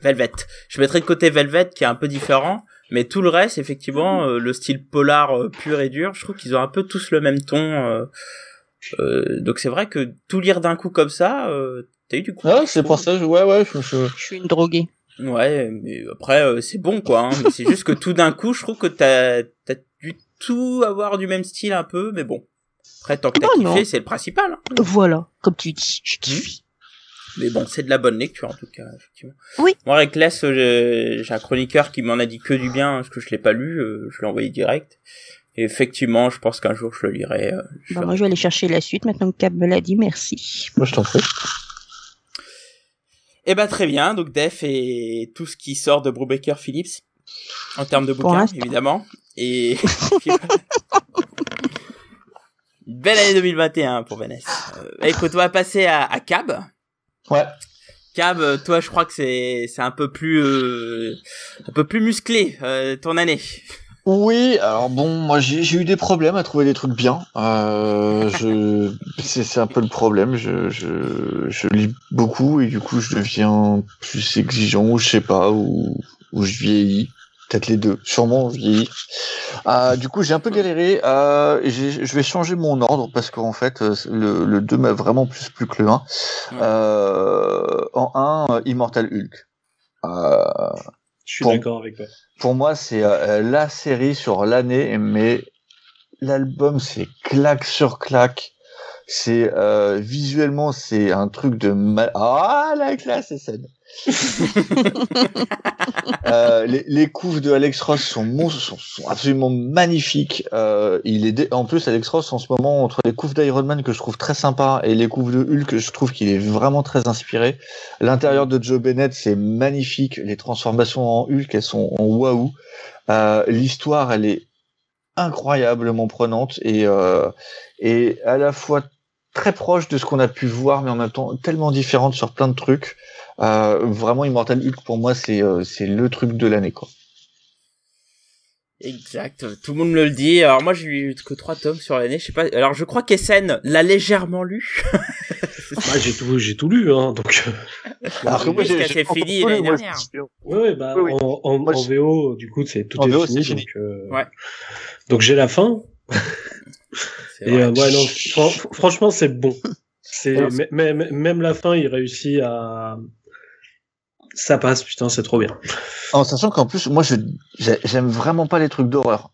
Velvet. Je mettrais de côté Velvet qui est un peu différent, mais tout le reste, effectivement, euh, le style polar euh, pur et dur, je trouve qu'ils ont un peu tous le même ton. euh, euh, donc c'est vrai que tout lire d'un coup comme ça, euh, t'as eu du coup. Ah, c'est pour ça, je, ouais, ouais, je, je- Je suis une droguée. Ouais, mais après euh, c'est bon quoi. Hein, mais c'est juste que tout d'un coup, je trouve que t'as t'as dû tout avoir du même style un peu, mais bon. Après tant que t'as Non, kiffé, c'est le principal. Hein. Voilà, comme tu dis, je kiffe. Mais bon, c'est de la bonne lecture en tout cas, effectivement. Oui. Moi, Reckless, euh, j'ai j'ai un chroniqueur qui m'en a dit que du bien, parce que je l'ai pas lu, euh, je l'ai envoyé direct. Et effectivement, je pense qu'un jour je le lirai. euh, je Bah, ferai- moi, je vais aller chercher la suite maintenant que Cap me l'a dit. Merci. moi, je t'en prie. Eh ben très bien, donc Def et tout ce qui sort de Brubaker Phillips en termes de bouquins évidemment et puis voilà. Une belle année 2021 pour Vanessa. Euh, écoute, on va passer à, à Cab. Ouais. Cab, euh, toi, je crois que c'est c'est un peu plus euh, un peu plus musclé euh, ton année. Oui, alors bon, moi j'ai j'ai eu des problèmes à trouver des trucs bien. Euh, je, c'est c'est un peu le problème. Je, je, je lis beaucoup et du coup je deviens plus exigeant ou je sais pas ou ou je vieillis. Peut-être les deux. Sûrement vieillir. Euh, du coup j'ai un peu galéré. Euh, je vais changer mon ordre parce qu'en fait euh, le, le 2 m'a vraiment plus plu que le 1. Ouais. Euh, en 1, Immortal Hulk. Euh, Je suis d'accord avec toi. pour moi, c'est euh, la série sur l'année, mais l'album, c'est claque sur claque. C'est euh, visuellement, c'est un truc de mal. Ah, la classe, c'est scène. euh, les, couves de Alex Ross sont, absolument magnifiques. Euh, il est en plus Alex Ross en ce moment entre les couves d'Iron Man que je trouve très sympa et les couves de Hulk, je trouve qu'il est vraiment très inspiré. L'intérieur de Joe Bennett, c'est magnifique. Les transformations en Hulk, elles sont en waouh. Euh, L'histoire, elle est incroyablement prenante et, et à la fois très proche de ce qu'on a pu voir, mais en même temps tellement différente sur plein de trucs. Euh, vraiment, Immortal Hulk, pour moi, c'est euh, c'est le truc de l'année. quoi. Exact, tout le monde me le dit. Alors moi j'ai eu que trois tomes sur l'année, je sais pas. Alors je crois qu'Essen l'a légèrement lu. Bah, j'ai tout, j'ai tout lu, hein, donc. euh, Alors que moi, j'ai encore l'année lu, dernière. Ouais, ouais, bah, Oui, oui. En, en, Moi, en je- VO, du coup, c'est tout En est VO, fini, fini. donc, euh, Ouais. donc j'ai la fin. C'est Et euh, ouais, non, fran- franchement, c'est bon. C'est Alors, mê- mê- même la fin, il réussit à. Ça passe, putain, c'est trop bien. En sachant qu'en plus, moi, je j'ai- j'aime vraiment pas les trucs d'horreur.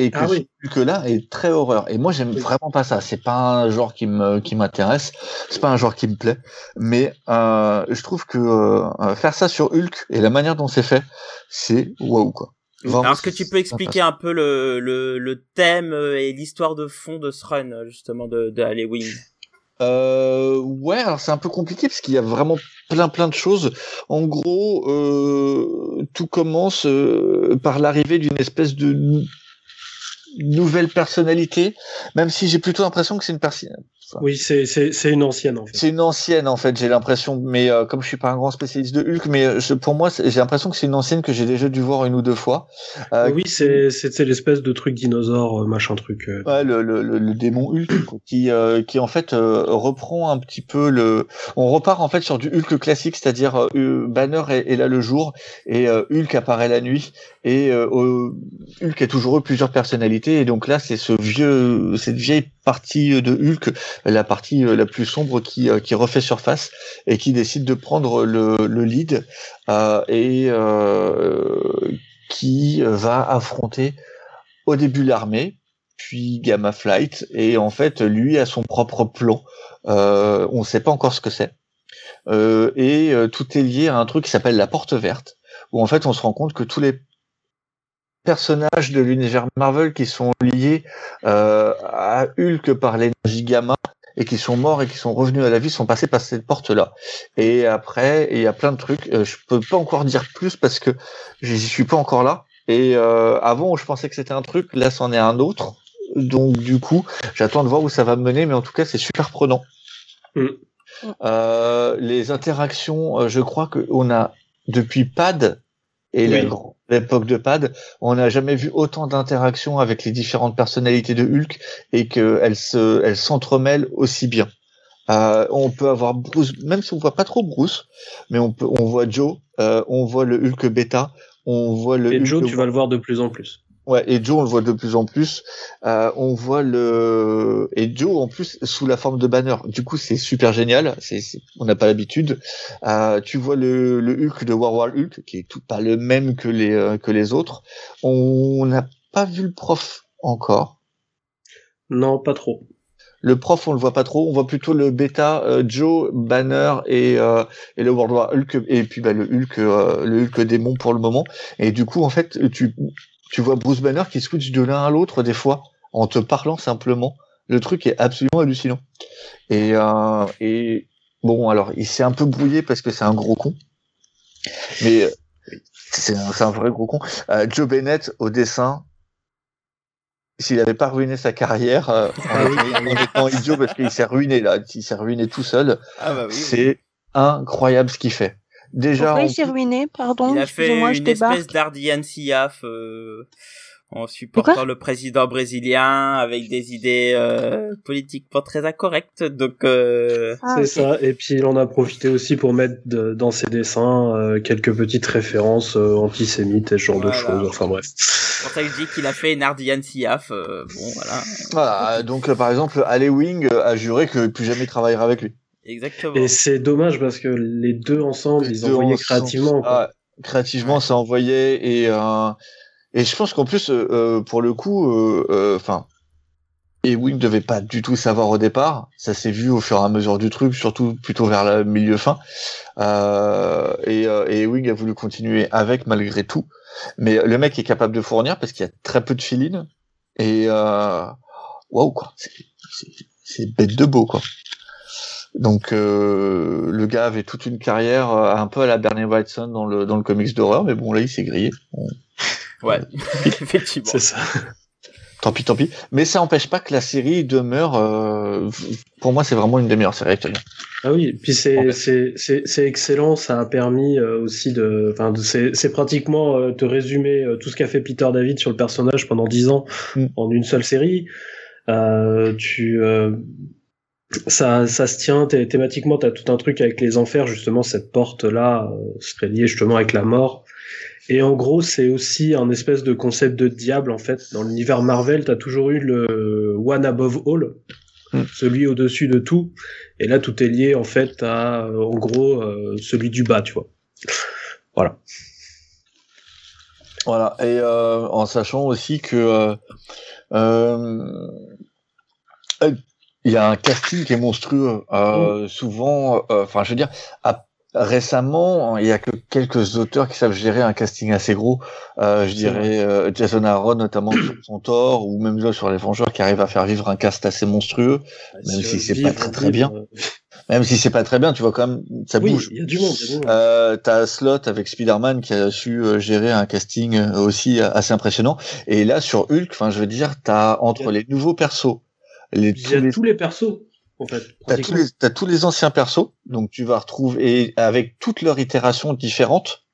Et que Ah oui. celui que là est très horreur. Et moi, j'aime Oui. vraiment pas ça. C'est pas un genre qui me qui m'intéresse. C'est pas un genre qui me plaît. Mais euh, je trouve que euh, faire ça sur Hulk et la manière dont c'est fait, c'est waouh quoi. Vraiment, Alors est-ce que tu peux expliquer un peu le, le, le thème et l'histoire de fond de ce run justement de, de Halloween? Euh, ouais, alors c'est un peu compliqué parce qu'il y a vraiment plein plein de choses. En gros, euh, tout commence euh, par l'arrivée d'une espèce de nou- nouvelle personnalité, même si j'ai plutôt l'impression que c'est une Oui, c'est c'est c'est une ancienne en fait. C'est une ancienne en fait, j'ai l'impression, mais euh, comme je suis pas un grand spécialiste de Hulk, mais euh, je- pour moi j'ai l'impression que c'est une ancienne que j'ai déjà dû voir une ou deux fois. Euh, oui, c'est l'espèce de truc dinosaure, euh, machin truc. euh. Ouais, le, le, le, le démon Hulk quoi, qui euh, qui en fait euh, reprend un petit peu le on repart en fait sur du Hulk classique c'est-à-dire euh, Banner est, est là le jour et euh, Hulk apparaît la nuit et Hulk a toujours eu plusieurs personnalités et donc là c'est ce vieux cette vieille partie de Hulk la partie euh, la plus sombre qui euh, qui refait surface et qui décide de prendre le le lead euh, et qui va affronter au début l'armée puis Gamma Flight, et en fait, lui a son propre plan. Euh, on ne sait pas encore ce que c'est. Euh, et tout est lié à un truc qui s'appelle la porte verte, où en fait, on se rend compte que tous les personnages de l'univers Marvel qui sont liés euh, à Hulk par l'énergie gamma, et qui sont morts et qui sont revenus à la vie sont passés par cette porte-là. Et après, il y a plein de trucs. Euh, je peux pas encore dire plus parce que j'y suis pas encore là. Et euh, avant, je pensais que c'était un truc, là, c'en est un autre. Donc du coup, j'attends de voir où ça va me mener, mais en tout cas, c'est super prenant. Mm. Euh, les interactions, je crois qu'on a depuis Pad et la Oui. gr- l'époque de Pad, on n'a jamais vu autant d'interactions avec les différentes personnalités de Hulk et qu'elles se, elles s'entremêlent aussi bien. Euh, on peut avoir Bruce, même si on voit pas trop Bruce, mais on peut, on voit Joe, euh, on voit le Hulk bêta, on voit le Et Hulk Joe, tu vas le voir de plus en plus. Ouais, et Joe, on le voit de plus en plus. Euh, on voit le et Joe en plus sous la forme de banner. Du coup, c'est super génial. C'est, on n'a pas l'habitude. Euh, tu vois le, le Hulk de War War Hulk, qui est tout pas le même que les euh, que les autres. On n'a pas vu le prof encore. Non, pas trop. Le prof, on le voit pas trop. On voit plutôt le bêta euh, Joe, Banner et euh, et le World War Hulk et puis bah, le Hulk euh, le Hulk démon pour le moment. Et du coup, en fait, tu tu vois Bruce Banner qui switch de l'un à l'autre des fois en te parlant simplement. Le truc est absolument hallucinant. Et euh, et bon, alors il s'est un peu brouillé parce que c'est un gros con. Mais euh, c'est un, vrai gros con. Euh, Joe Bennett au dessin. S'il avait pas ruiné sa carrière euh, en, étant, en étant idiot parce qu'il s'est ruiné là, il s'est ruiné tout seul, Ah bah oui. oui. c'est incroyable ce qu'il fait. Déjà, Pourquoi en il s'est ruiné Pardon, Il a fait je une espèce d'Ardian Siaf euh, en supportant le président brésilien avec des idées euh, politiques pas très incorrectes. Donc euh, Ah, c'est ça. Et puis il en a profité aussi pour mettre de- dans ses dessins euh, quelques petites références euh, antisémites et ce genre de choses. Enfin bref. c'est pour ça que je dis qu'il a fait une Ardian Siaf. euh, bon voilà, Voilà, donc euh, par exemple, Ali Wing a juré que plus jamais il travaillera avec lui. Exactement. Et c'est dommage parce que les deux ensemble, Les ils deux envoyaient ensemble. créativement. quoi. Ah, créativement, ça envoyait et euh, et je pense qu'en plus, euh, euh, pour le coup, enfin, et Wing devait pas du tout savoir au départ. Ça s'est vu au fur et à mesure du truc, surtout plutôt vers le milieu fin. Euh, et, et Wing a voulu continuer avec malgré tout. Mais le mec est capable de fournir parce qu'il y a très peu de filine. Et waouh quoi, c'est c'est- c'est bête de beau quoi. Donc euh, le gars avait toute une carrière euh, un peu à la Bernie Wrightson dans le dans le comics d'horreur, mais bon là il s'est grillé. Bon, Ouais, effectivement. C'est ça. tant pis, tant pis. Mais ça n'empêche pas que la série demeure. euh, pour moi, c'est vraiment une des meilleures séries actuellement. Ah oui, puis c'est c'est excellent. Ça a permis euh, aussi de, enfin, de- c'est c'est pratiquement euh, te résumer euh, tout ce qu'a fait Peter David sur le personnage pendant dix ans Mm. en une seule série. Euh, tu euh, ça ça se tient thé- thématiquement. T'as tout un truc avec les enfers justement. Cette porte là serait liée justement avec la mort. Et en gros, c'est aussi un espèce de concept de diable en fait. Dans l'univers Marvel, t'as toujours eu le one above all, Mm. celui au-dessus de tout. Et là, tout est lié en fait à, euh, en gros, euh, celui du bas, tu vois. Voilà. Voilà. Et euh, en sachant aussi que euh, euh, euh, il y a un casting qui est monstrueux. Euh, Souvent, euh, enfin, je veux dire, à- récemment, il y a que quelques auteurs qui savent gérer un casting assez gros. Euh, je dirais euh, Jason Aaron, notamment sur son Thor, ou même là sur les Vengeurs, qui arrive à faire vivre un cast assez monstrueux. Même si c'est pas très, très bien. euh, Même si c'est pas très bien, tu vois quand même, ça oui, bouge. il y a du monde. Euh, t'as Slot avec Spider-Man qui a su gérer un casting aussi assez impressionnant. Et là, sur Hulk, enfin, je veux dire, t'as entre les nouveaux persos, les, il y a les, tous les persos, en fait. t'as tous les, t'as tous les anciens persos, donc tu vas retrouver, et avec toutes leurs itérations différentes.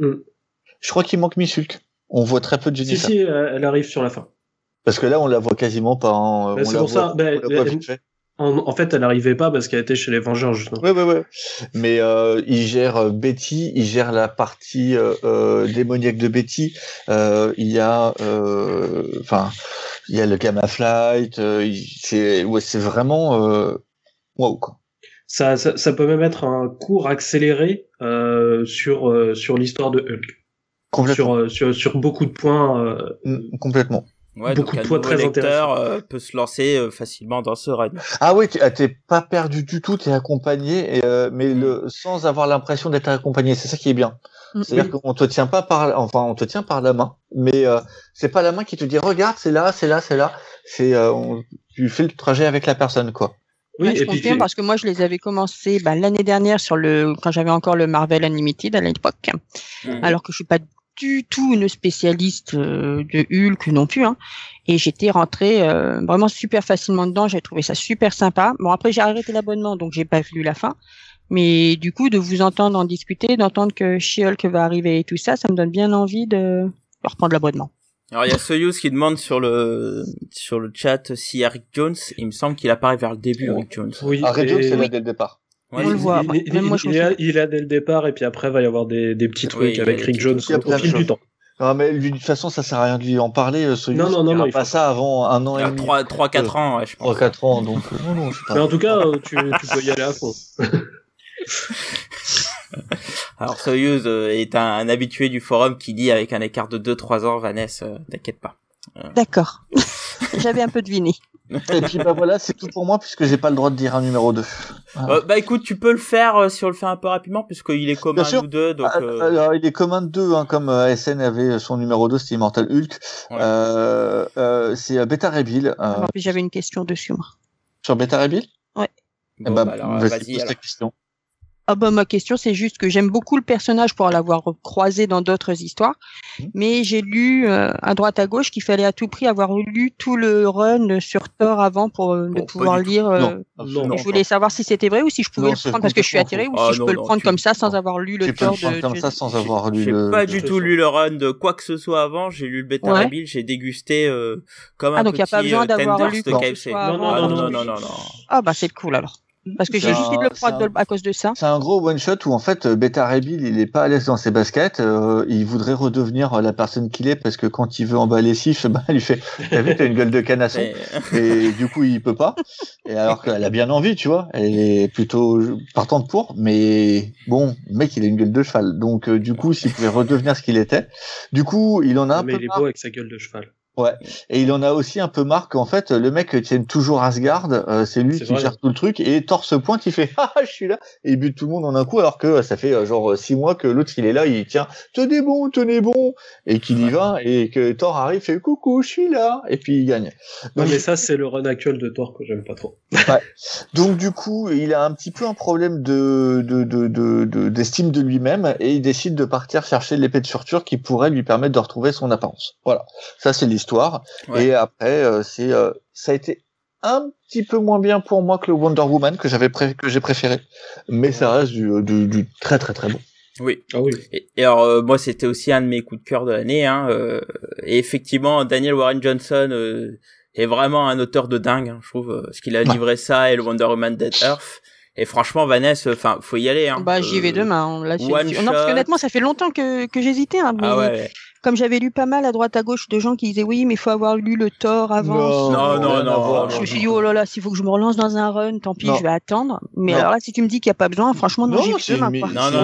Mm. Je crois qu'il manque Miss Hulk. On voit très peu de Si, Jennifer. si, euh, elle arrive sur la fin. Parce que là, on la voit quasiment pas en, Bah, c'est pour voit, ça, bah, on la voit elle- vite fait. En, en fait, elle arrivait pas parce qu'elle était chez les Vengeurs, justement. Ouais, ouais, ouais. Mais euh, il gère euh, Betty, il gère la partie euh, euh, démoniaque de Betty. Euh, il y a, euh, enfin, il y a le Gamma Flight. euh, c'est, ouais, c'est vraiment, euh, waouh quoi. Ça, ça, ça peut même être un cours accéléré euh, sur euh, sur l'histoire de Hulk, Complètement. sur, euh, sur sur beaucoup de points. euh, Mm, complètement. Ouais, beaucoup donc de poids très lecteur euh, peut se lancer euh, facilement dans ce run. Ah oui, t'es ah, t'es pas perdu du tout, t'es accompagné, et, euh, mais le sans avoir l'impression d'être accompagné. C'est ça qui est bien. Mm. C'est-à-dire qu'on te tient pas par, enfin, on te tient par la main, mais euh, c'est pas la main qui te dit regarde, c'est là, c'est là, c'est là. C'est, euh, tu fais le trajet avec la personne, quoi. Oui, Ouais, je et puis confirme parce que moi je les avais commencé bah, l'année dernière sur le quand j'avais encore le Marvel Unlimited à l'époque, Mhm. alors que je suis pas du tout une spécialiste euh, de Hulk non plus. Hein. Et j'étais rentrée euh, vraiment super facilement dedans. J'ai trouvé ça super sympa. Bon après j'ai arrêté l'abonnement donc j'ai pas vu la fin. Mais du coup de vous entendre en discuter, d'entendre que She-Hulk va arriver et tout ça, ça me donne bien envie de de reprendre l'abonnement. Alors il y a Soyuz qui demande sur le sur le chat si Eric Jones, il me semble qu'il apparaît vers le début Eric Jones. oui, Arrête et- c'est là dès le départ. Ouais, On le il- voit. Il, il- moi, je il souviens. il est dès le départ et puis après il va y avoir des, des petits trucs Oui, avec a Rick Jones au, fil du temps. Non, mais lui, de toute façon, ça sert à rien de lui en parler. euh, Soyuz, Non, non, non, il non, il pas ça avant un an Il et y a demi. 3 3 4 ans, ouais, je pense. 3-4 ans, donc non, non, je sais pas. Mais en tout cas, tu, tu peux y aller à fond. Alors Soyuz euh, est un, un habitué du forum qui dit avec un écart de 2 3 ans Vanessa, euh, t'inquiète pas. D'accord. J'avais un peu deviné. Et puis bah voilà, c'est tout pour moi puisque j'ai pas le droit de dire un numéro 2. Ah. Euh, bah écoute, tu peux le faire euh, si on le fait un peu rapidement puisqu'il est commun nous deux donc euh, Alors, il est commun de deux, hein, comme euh, SN avait son numéro 2, c'était Immortal Hulk. Ouais. Euh, euh, c'est euh, Beta Ray Bill. euh, En plus, j'avais une question dessus, moi. sur Beta Ray Bill? Bon, Eh ben, bah, alors, vas-y, vas-y pose ta question. Ah bah ma question c'est juste que j'aime beaucoup le personnage pour l'avoir croisé dans d'autres histoires, Mhm. mais j'ai lu euh, à droite à gauche qu'il fallait à tout prix avoir lu tout le run sur Thor avant pour euh, Bon, de pas pouvoir lire. euh, Non, et je voulais savoir si c'était vrai ou si je pouvais Non, le prendre parce que je suis attiré ou si Ah, je non, peux le prendre tu- comme ça sans avoir lu le Tu peux le Thor prendre de. comme ça sans avoir lu J'ai le. pas du tout lu le run de quoi que ce soit avant, j'ai lu le bêta Ouais. Rebuild, j'ai dégusté euh, comme Ah, un donc y a petit pas besoin euh, d'avoir lu non, non. non, non, non. Ah bah c'est cool alors. Parce que j'ai C'est hésité de un- le prendre à cause de ça. C'est un gros one shot où en fait euh, Beta Ray Bill il est pas à l'aise dans ses baskets, euh, il voudrait redevenir euh, la personne qu'il est parce que quand il veut emballer Sif, bah, il lui fait t'as vu t'as une gueule de canasson Mais- et du coup il peut pas. Et alors qu'elle a bien envie, tu vois, elle est plutôt partante pour, mais bon, le mec il a une gueule de cheval, donc euh, du coup s'il pouvait redevenir ce qu'il était, du coup il en a un mais peu il est marre. beau avec sa gueule de cheval. Et il en a aussi un peu marre qu'en fait, le mec tienne toujours Asgard, euh, c'est lui qui vrai. gère tout le truc, et Thor se pointe, il fait « Ah, je suis là !» Et il bute tout le monde en un coup, alors que euh, ça fait euh, genre six mois que l'autre, il est là, il tient « Tenez bon, tenez bon !» Et qu'il y va, et que Thor arrive, fait « Coucou, je suis là !» Et puis il gagne. Non, Donc, mais ça, c'est le run actuel de Thor que j'aime pas trop. donc du coup, il a un petit peu un problème de de de de- de- d'estime de, lui-même, et il décide de partir chercher l'épée de surture qui pourrait lui permettre de retrouver son apparence. Voilà, ça c'est l'histoire. Ouais. Et après, euh, c'est euh, ça a été un petit peu moins bien pour moi que le Wonder Woman que j'avais pré- que j'ai préféré, mais ça reste du, du, du très très très bon. Oui. Ah oui. Et, et alors euh, moi c'était aussi un de mes coups de cœur de l'année. Hein, euh, et effectivement, Daniel Warren Johnson euh, est vraiment un auteur de dingue, hein, je trouve, euh, ce qu'il a livré ça et le Wonder Woman Dead Earth. Et franchement, Vanessa, enfin, faut y aller. Hein. Bah j'y vais Euh, demain. dessus. Non parce qu'honnêtement ça fait longtemps que, que j'hésitais. Hein, mais Ah ouais. Comme j'avais lu pas mal à droite à gauche de gens qui disaient oui mais il faut avoir lu le Thor avant. Non, non, non, voir, Je non, me suis dit, oh là là, s'il faut que je me relance dans un run, tant pis, Non. je vais attendre. Mais Non. alors là, si tu me dis qu'il n'y a pas besoin, franchement, non, j'y Non. Non, c'est non,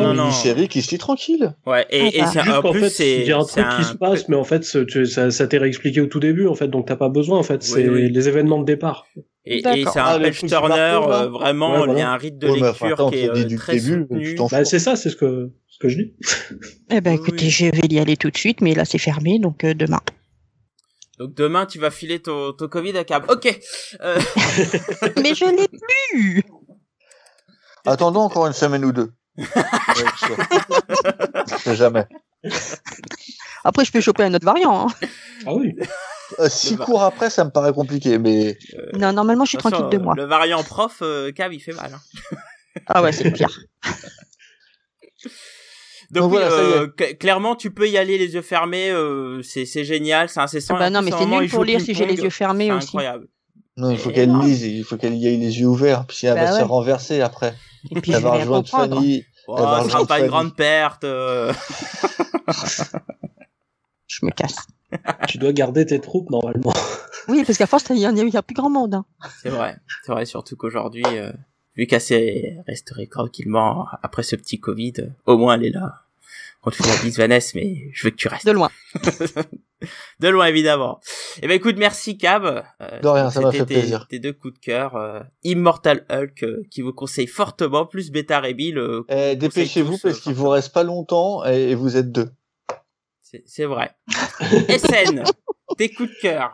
non, une non. mini-série qui se lit tranquille. Ouais. Et, et Ah, c'est en plus c'est il y a un truc qui se passe, mais en fait, ça, ça t'est réexpliqué au tout début, en fait, donc t'as pas besoin, en fait. C'est oui. les événements de départ. Et, c'est un Ah, Page Turner, euh, vraiment, Ouais, voilà. il y a un rythme de Ouais, mais enfin, lecture attends, qui est euh, du très début, soutenu. tu t'en Bah, c'est ça, c'est ce que, ce que je dis. Eh ben, écoutez, oui. je vais y aller tout de suite, mais là, c'est fermé, donc euh, demain. Donc demain, tu vas filer ton, ton Covid à Cab. Ok. Euh, mais je l'ai plus Attendons encore une semaine ou deux. Ouais, jamais. Après, je peux choper un autre variant. Hein. Ah oui. Euh, six va. cours après, ça me paraît compliqué, mais Non, normalement, je suis tranquille de moi. Le variant prof, euh, Cab, il fait mal. hein. Ah ouais, c'est pire. Donc, voilà, euh, cl- clairement, tu peux y aller les yeux fermés. euh, c'est c'est génial, c'est incessant. bah Et en non, mais c'est nul il pour lire si j'ai les yeux fermés C'est aussi. incroyable. non, il faut qu'elle lise, il faut qu'elle y ait les yeux ouverts, puis elle Bah va se ouais. renverser après. Et puis, Elle je vais va rejoindre. Fanny. Oh, ce sera je pas une grande perte. euh. Je me casse. tu dois garder tes troupes, normalement. Oui, parce qu'à force, il y, en a- a plus grand monde. Hein. C'est vrai. C'est vrai, surtout qu'aujourd'hui, euh, vu qu'elle resterait tranquillement après ce petit Covid, au moins elle est là. On te fait la bise, Vanessa, mais je veux que tu restes. De loin. De loin, évidemment. Eh ben, écoute, merci, Cab. Euh, De rien, ça m'a c'était fait tes- plaisir. Tes deux coups de cœur. euh, Immortal Hulk, euh, qui vous conseille fortement, plus Beta Ray Bill. euh, qu'on Eh, Dépêchez-vous euh, parce qu'il vous reste pas longtemps et, et vous êtes deux. C'est c'est vrai. SN, tes coups de cœur.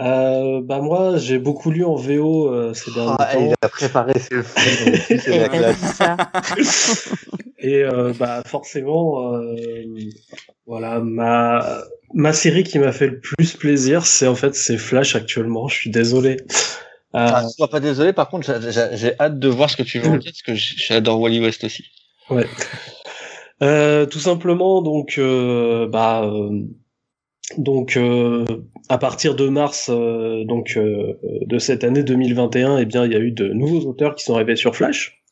Euh, bah moi, j'ai beaucoup lu en VO euh, ces derniers Ah, temps. il a préparé ses films. c'est la classe. Et euh, bah forcément, euh, voilà, ma ma série qui m'a fait le plus plaisir, c'est en fait c'est Flash actuellement. Je suis désolé. Euh, Ah, sois pas désolé, par contre, j'ai- hâte de voir ce que tu veux en dire, parce que j'adore Wally West aussi. Euh, tout simplement, donc, euh, bah, euh, donc, euh, à partir de mars, euh, donc, euh, de cette année 2021, eh bien, il y a eu de nouveaux auteurs qui sont arrivés sur Flash,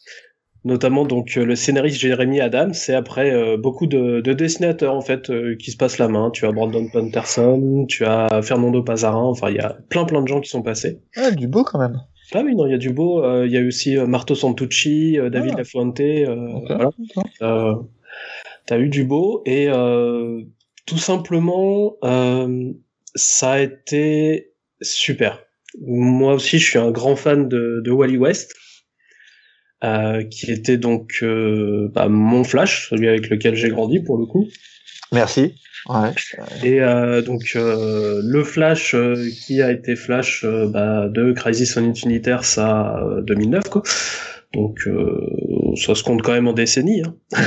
notamment donc euh, le scénariste Jeremy Adams, et après euh, beaucoup de, de dessinateurs en fait euh, qui se passent la main. Tu as Brandon Panterson, tu as Fernando Pazarin, enfin, il y a plein plein de gens qui sont passés. Ah, du beau quand même. Ah oui, non, il y a du beau. euh, Il y a aussi Marto Santucci, euh, David Ah. Lafuente. Euh, Ok. voilà. Euh, T'as eu du beau et euh, tout simplement, euh, ça a été super. Moi aussi, je suis un grand fan de, de Wally West, euh, qui était donc euh, bah, mon Flash, celui avec lequel j'ai grandi pour le coup. Merci. Ouais. Et euh, donc euh, le Flash euh, qui a été Flash bah, de Crisis on Infinite Earths à euh, 2009 quoi. Donc euh, ça se compte quand même en décennie. Hein.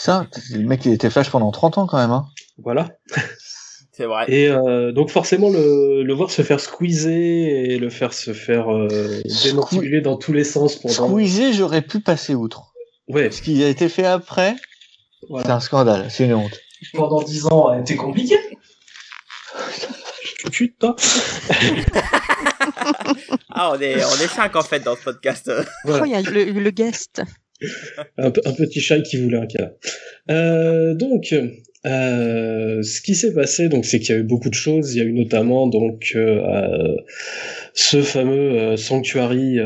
Ça, le mec il était Flash pendant 30 ans quand même. Hein. Voilà. C'est vrai. Et euh, donc forcément le, le voir se faire squeezer et le faire se faire euh, démantibuler dans tous les sens pendant. Squeezer, j'aurais pu passer outre. Ouais. Ce qui a été fait après, c'est un scandale, c'est une honte. Pendant dix ans a été compliqué. Putain. Ah, on est, on est cinq en fait dans ce podcast. Voilà. Oh, il y a le, le guest. Un, pe- un petit chat qui voulait un câlin. Euh, donc, euh, ce qui s'est passé, donc, c'est qu'il y a eu beaucoup de choses. Il y a eu notamment donc euh, euh, ce fameux sanctuary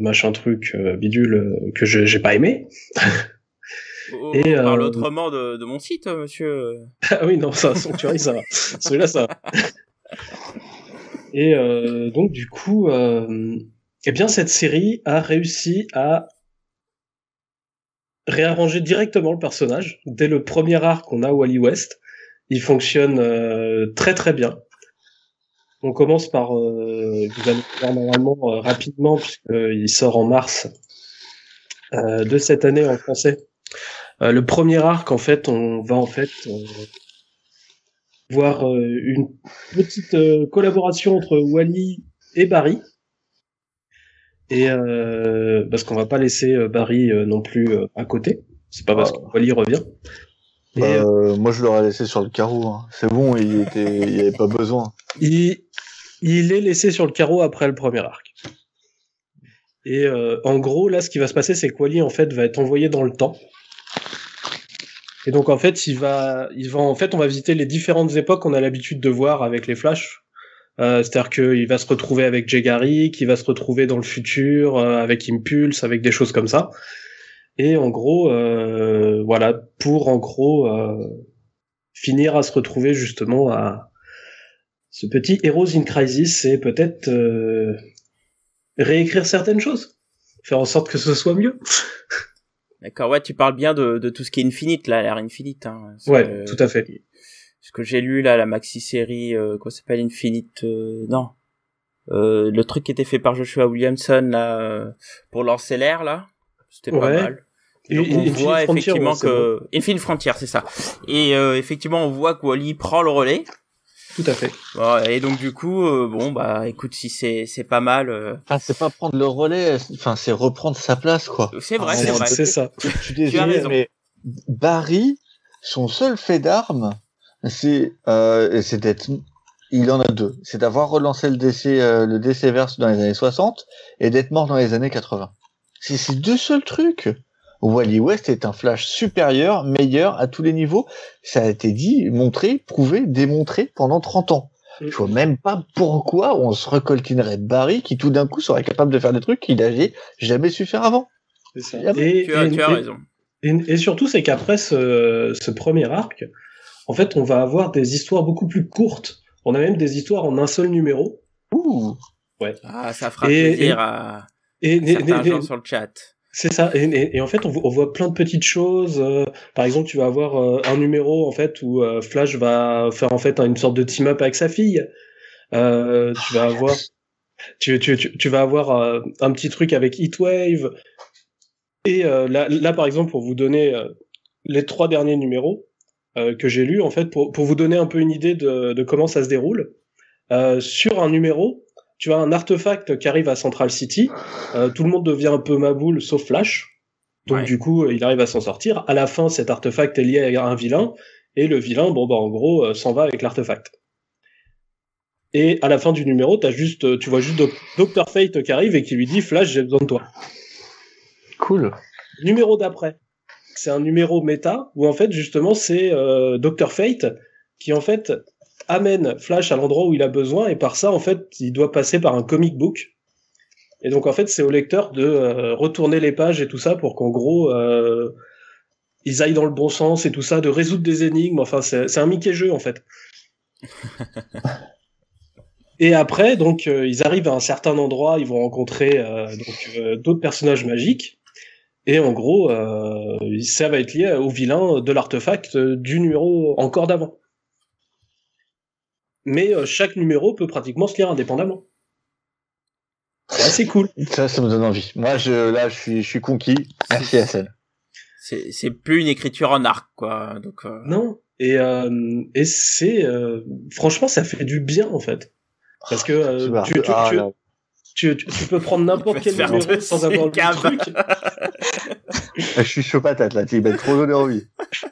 machin truc bidule que je- j'ai pas aimé. On, Et, on parle autrement de, de mon site, monsieur. ah oui, non, ça, sanctuary, ça va. Celui-là, ça va. Et donc, du coup, eh bien, cette série a réussi à réarranger directement le personnage. Dès le premier arc, on a Wally West. Il fonctionne euh, très très bien. On commence par, euh, vous allez le voir normalement euh, rapidement puisqu'il sort en mars de cette année en français. Le premier arc, en fait, on va en fait voir une petite collaboration entre Wally et Barry. Et euh, parce qu'on va pas laisser euh, Barry euh, non plus à côté. C'est pas parce que Wally revient. Et euh, Euh, moi je l'aurais laissé sur le carreau. hein. C'est bon, il était, il y avait pas besoin. il, il est laissé sur le carreau après le premier arc. Et euh, en gros, là, ce qui va se passer, c'est que Wally en fait va être envoyé dans le temps. Et donc en fait, il va, il va en fait, on va visiter les différentes époques qu'on a l'habitude de voir avec les Flash. Euh, C'est-à-dire qu'il va se retrouver avec Jay Garrick, qu'il va se retrouver dans le futur euh, avec Impulse, avec des choses comme ça. Et en gros, euh, voilà, pour en gros finir à se retrouver justement à ce petit Heroes in Crisis, c'est peut-être réécrire certaines choses, faire en sorte que ce soit mieux. D'accord, ouais, tu parles bien de, de tout ce qui est Infinite, là, l'ère Infinite. Hein, Ouais, tout à fait. Ce que j'ai lu, là, la maxi-série, euh, qu'on s'appelle Infinite, euh, non. Euh, le truc qui était fait par Joshua Williamson, là, euh, pour lancer l'air, là. C'était pas mal. Et- Donc et- on Infinite voit Frontier, effectivement ouais, que Infinite Frontier, c'est ça. Et euh, effectivement, on voit que Wally prend le relais. Tout à fait. Et donc du coup, euh, bon bah, écoute, si c'est c'est pas mal, euh, Enfin, c'est pas prendre le relais, enfin, c'est reprendre sa place, quoi. c'est vrai, Ah, c'est vrai. C'est ça. Je suis Tu as désolé, raison. mais Barry, son seul fait d'armes, c'est euh, c'est d'être. Il en a deux. C'est d'avoir relancé le DC, euh, le DC verse dans les années 60 et d'être mort dans les années 80. C'est ces deux seuls trucs. Wally West est un Flash supérieur, meilleur à tous les niveaux. Ça a été dit, montré, prouvé, démontré pendant 30 ans. Je vois même pas pourquoi on se recoltinerait Barry qui tout d'un coup serait capable de faire des trucs qu'il n'avait jamais su faire avant. Ça. Et, Tu as, et- tu as et- raison. Et, et surtout, c'est qu'après ce, ce premier arc, en fait, on va avoir des histoires beaucoup plus courtes. On a même des histoires en un seul numéro. Ouh. Ah, ça fera Et- plaisir et- à Et, et- certains et- gens sur le chat. c'est ça. Et, et- et en fait, on, vo- on voit plein de petites choses. euh, par exemple, tu vas avoir euh, un numéro en fait où euh, Flash va faire en fait une sorte de team-up avec sa fille. Euh, tu vas avoir, tu, tu, tu, tu vas avoir un petit truc avec Heatwave. Et euh, là, là, par exemple, pour vous donner les trois derniers numéros que j'ai lus, en fait, pour, pour vous donner un peu une idée de, de comment ça se déroule, euh, sur un numéro, tu as un artefact qui arrive à Central City. Euh, tout le monde devient un peu maboule, sauf Flash. Donc Ouais. du coup, il arrive à s'en sortir. À la fin, cet artefact est lié à un vilain, et le vilain, bon bah en gros, euh, s'en va avec l'artefact. Et à la fin du numéro, t'as juste, euh, tu vois juste Doc- Dr Fate qui arrive et qui lui dit Flash, j'ai besoin de toi. Cool. Numéro d'après, c'est un numéro méta où en fait justement c'est euh, Dr Fate qui en fait amène Flash à l'endroit où il a besoin et par ça en fait il doit passer par un comic book. Et donc en fait c'est au lecteur de euh, retourner les pages et tout ça pour qu'en gros euh, ils aillent dans le bon sens et tout ça, de résoudre des énigmes. Enfin c'est un Mickey jeu en fait. Et après, donc, ils arrivent à un certain endroit, ils vont rencontrer donc d'autres personnages magiques. Et en gros, euh, ça va être lié au vilain de l'artefact du numéro encore d'avant. Mais euh, chaque numéro peut pratiquement se lire indépendamment. C'est assez cool. Ça, ça me donne envie. Moi, je, là, je suis, je suis conquis. Merci, Hassan. C'est c'est plus une écriture en arc, quoi. Donc, euh, Non. Et, euh, et c'est euh, franchement, ça fait du bien en fait, parce que euh, tu, tu, Ah, tu, là. Tu, tu- tu peux prendre n'importe quel numéro sans avoir le truc. Je suis chaud patate, là. Tu m'as trop donné envie.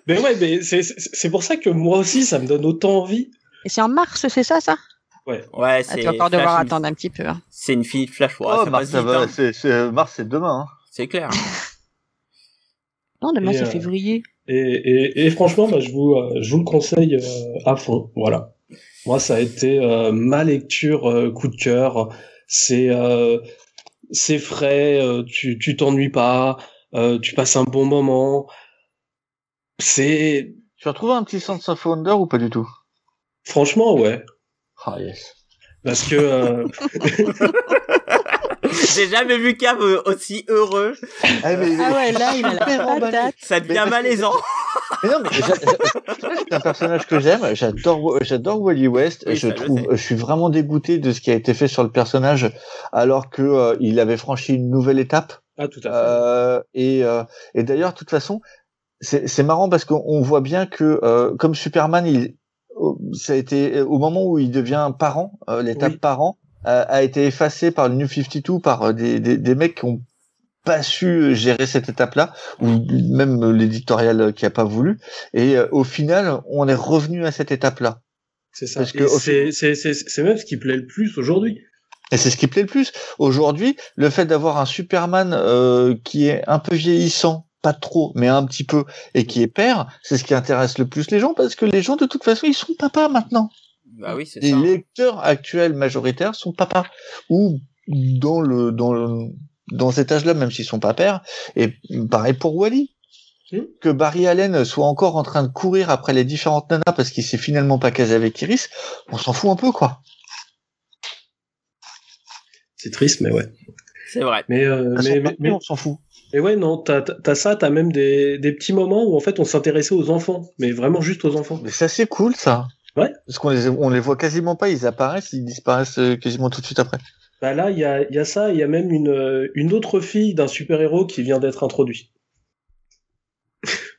Mais ouais, mais c'est pour ça que moi aussi, ça me donne autant envie. Et c'est en mars, c'est ça, ça? Ouais, ah, c'est. Tu vas encore devoir attendre un petit peu. hein. C'est une fille Flash. Ouais, oh, ça Mars, hein. c'est, c'est, Mars, c'est demain, hein. C'est clair. Non, demain, c'est euh, février. Et, et, et franchement, bah, je, vous, euh, je vous le conseille euh, à fond. Voilà. Moi, ça a été euh, ma lecture euh, coup de cœur. C'est euh, c'est frais, euh, tu tu t'ennuies pas, euh, tu passes un bon moment. C'est Tu as retrouvé un petit Sense of Wonder ou pas du tout? franchement ouais, Ah, yes. parce que euh, J'ai jamais vu Cam aussi heureux. Ah, mais, Ah ouais, là, il a la patate. Ça devient malaisant. Mais non, mais c'est un personnage que j'aime. J'adore, j'adore Wally West. Oui, je trouve, je suis vraiment dégoûté de ce qui a été fait sur le personnage, alors que euh, il avait franchi une nouvelle étape. ah tout à fait. Euh, et euh, et d'ailleurs, de toute façon, c'est c'est marrant parce qu'on on voit bien que euh, comme Superman, il au- ça a été au moment où il devient parent, euh, l'étape Oui. parent euh, a été effacé par le New 52 par euh, des, des des mecs qui ont pas su gérer cette étape-là, ou même l'éditorial qui a pas voulu. Et euh, au final, on est revenu à cette étape-là. C'est ça. parce que c'est c'est c'est c'est même ce qui plaît le plus aujourd'hui. Et c'est ce qui plaît le plus. Aujourd'hui, le fait d'avoir un Superman euh, qui est un peu vieillissant, pas trop, mais un petit peu, et qui est père, c'est ce qui intéresse le plus les gens, parce que les gens, de toute façon, ils sont papas maintenant. Bah oui, c'est Les ça. lecteurs actuels majoritaires sont papas. Ou dans le dans le dans cet âge-là, même s'ils sont pas pères. Et pareil pour Wally. Hmm. Que Barry Allen soit encore en train de courir après les différentes nanas parce qu'il s'est finalement pas casé avec Iris, on s'en fout un peu, quoi. C'est triste, mais ouais. C'est vrai. Mais euh, mais, mais, mais- on s'en fout. Et ouais, non, t'as, t'as t'as ça, t'as même des, des petits moments où en fait on s'intéressait aux enfants, mais vraiment juste aux enfants. Mais ça, c'est cool, ça. Ouais. Parce qu'on les, on les voit quasiment pas, ils apparaissent, ils disparaissent euh, quasiment tout de suite après. Bah là, il y a, il y a ça, il y a même une, une autre fille d'un super-héros qui vient d'être introduit.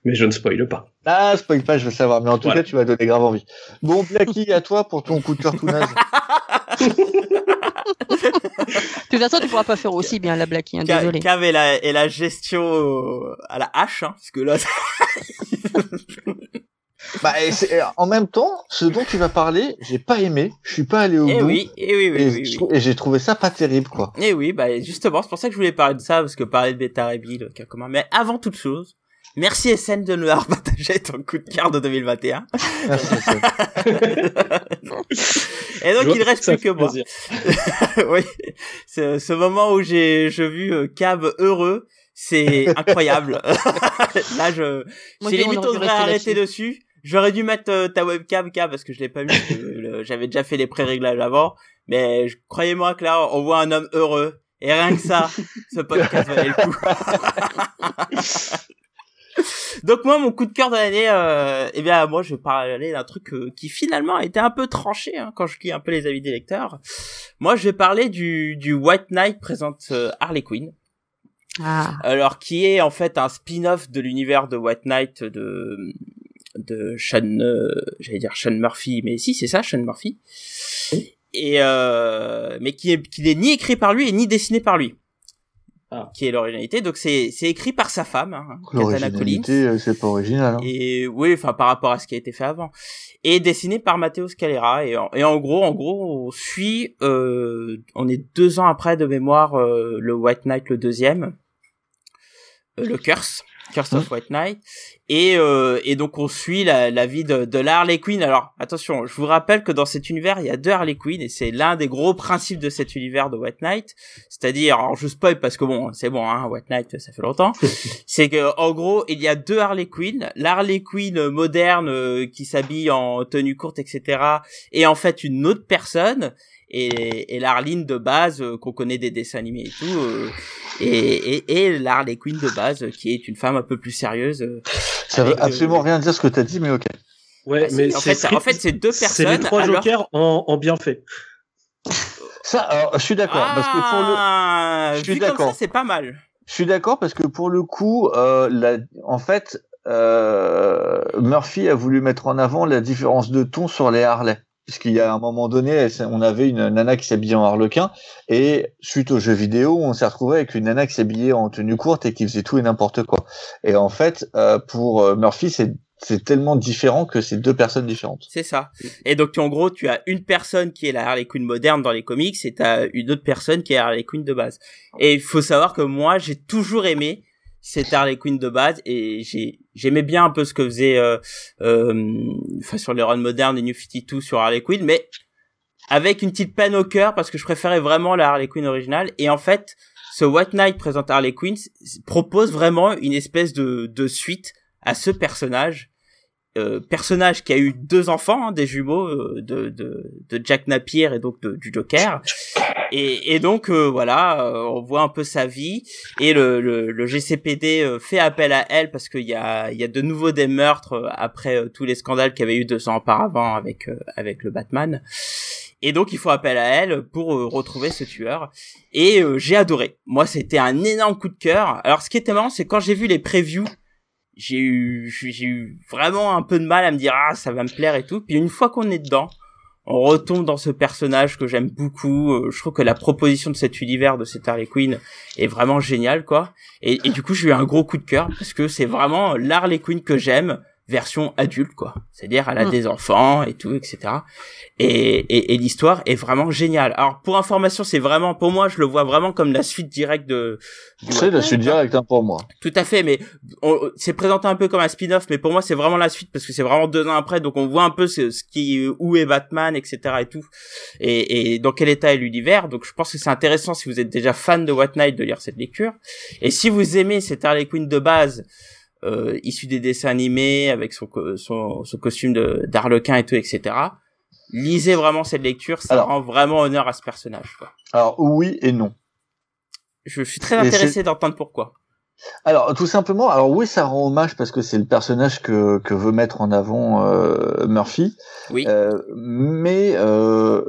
mais je ne spoile pas. Ah, spoil pas, je veux savoir, mais en tout Voilà. cas, tu m'as donné grave envie. Bon, Blacky, à toi pour ton coup de cœur tout naze. De toute façon, tu pourras pas faire aussi bien la Blacky, hein, désolé. Cam et la, et la gestion euh, à la hache, hein, parce que là, bah, et en même temps, ce dont tu vas parler, j'ai pas aimé, je suis pas allé au eh bout. oui, eh oui, oui, et, oui, oui. et j'ai trouvé ça pas terrible, quoi. Eh oui, bah justement, c'est pour ça que je voulais parler de ça, parce que parler de Beta Ray Bill, qui a commun. Mais avant toute chose, merci SN de nous avoir partagé ton coup de cœur de 2021. Merci, Et donc Je il reste plus que moi. oui, ce, ce moment où j'ai je vu euh, Cab heureux, c'est incroyable. Là, je, j'ai limite on rester arrêter dessus. J'aurais dû mettre euh, ta webcam, Cab, parce que je l'ai pas mis. J'avais déjà fait les pré-réglages avant. Mais croyez-moi que là, on voit un homme heureux. Et rien que ça, ce podcast valait le coup. Donc moi, mon coup de cœur de l'année, euh, eh bien moi, je vais parler d'un truc euh, qui finalement a été un peu tranché hein, quand je lis un peu les avis des lecteurs. Moi, je vais parler du, du White Knight présente euh, Harley Quinn. Ah. Alors qui est en fait un spin-off de l'univers de White Knight de de Sean, euh, j'allais dire Sean Murphy, mais si c'est ça, Sean Murphy. Et euh, mais qui est qui n'est ni écrit par lui et ni dessiné par lui. Ah. Qui est l'originalité. Donc c'est c'est écrit par sa femme, hein, Katana Collins. Euh, c'est pas original. Hein. Et oui, enfin par rapport à ce qui a été fait avant. Et dessiné par Matteo Scalera. Et en, et en gros, en gros, on suit, euh, on est deux ans après de mémoire euh, le White Knight le deuxième, euh, le Curse. Curse of White Knight. Et euh, et donc on suit la, la vie de, de la Harley Quinn. Alors attention je vous rappelle que dans cet univers il y a deux Harley Quinn et c'est l'un des gros principes de cet univers de White Knight. C'est-à-dire alors je spoil parce que bon c'est bon hein White Knight ça fait longtemps. C'est que en gros il y a deux Harley Quinn. l'Harley Quinn moderne euh, qui s'habille en tenue courte etc et en fait une autre personne et, et l'Arline de base euh, qu'on connaît des dessins animés et tout euh, et, et, et l'Harley Quinn de base euh, qui est une femme un peu plus sérieuse euh, Ça veut absolument euh, rien dire ce que t'as dit, mais ok. Ouais, bah, c'est- mais en c'est fait en fait c'est deux c'est personnes les trois alors- jokers en, en bien fait. Ça, alors, je suis d'accord, parce que pour le, Ah, je suis d'accord. c'est pas mal. Je suis d'accord parce que pour le coup, euh, la... en fait, euh, Murphy a voulu mettre en avant la différence de ton sur les Harley. Puisqu'il y a un moment donné, on avait une nana qui s'habillait en harlequin, et suite aux jeux vidéo, on s'est retrouvé avec une nana qui s'habillait en tenue courte et qui faisait tout et n'importe quoi. Et en fait, euh, pour euh, Murphy, c'est c'est tellement différent que c'est deux personnes différentes. C'est ça. Et donc, tu- en gros, tu as une personne qui est la Harley Quinn moderne dans les comics et t'as une autre personne qui est Harley Quinn de base. Et il faut savoir que moi, j'ai toujours aimé cette Harley Quinn de base et j'ai j'aimais bien un peu ce que faisait euh, euh, enfin sur les runs modernes et New 52 sur Harley Quinn mais avec une petite peine au cœur parce que je préférais vraiment la Harley Quinn originale. Et en fait ce White Knight présente Harley Quinn propose vraiment une espèce de, de suite à ce personnage euh, personnage qui a eu deux enfants, hein, des jumeaux euh, de, de, Jack Napier et donc de- du Joker. Et, donc euh, voilà, on voit un peu sa vie et le, le, GCPD fait appel à elle parce qu'il y a, y a de nouveau des meurtres après tous les scandales qu'il y avait eu deux ans auparavant avec avec le Batman. Et donc il faut appel à elle pour retrouver ce tueur. Et j'ai adoré. Moi c'était un énorme coup de cœur. Alors ce qui était marrant c'est quand j'ai vu les previews j'ai eu j'ai eu vraiment un peu de mal à me dire ah ça va me plaire et tout. Puis une fois qu'on est dedans on retombe dans ce personnage que j'aime beaucoup. Euh, je trouve que la proposition de cet univers de cette Harley Quinn est vraiment géniale quoi. Et, et du coup j'ai eu un gros coup de cœur parce que c'est vraiment l'Harley Quinn que j'aime version adulte quoi c'est-à-dire elle a Mm. des enfants et tout etc et, et, et l'histoire est vraiment géniale alors pour information c'est vraiment pour moi je le vois vraiment comme la suite directe de C'est la suite directe hein, pour moi. Tout à fait, mais on- c'est présenté un peu comme un spin-off, mais pour moi c'est vraiment la suite parce que c'est vraiment deux ans après, donc on voit un peu ce, ce qui, où est Batman, etc. et tout, et, et dans quel état est l'univers. Donc je pense que c'est intéressant si vous êtes déjà fan de White Knight de lire cette lecture, et si vous aimez cette Harley Quinn de base. Euh, issu des dessins animés avec son son, son costume de d'arlequin et tout etc lisez vraiment cette lecture ça Alors- rend vraiment honneur à ce personnage quoi. Alors oui et non. je suis très intéressé d'entendre pourquoi Alors tout simplement, alors oui, ça rend hommage parce que c'est le personnage que, que veut mettre en avant euh, Murphy, oui Euh, mais euh,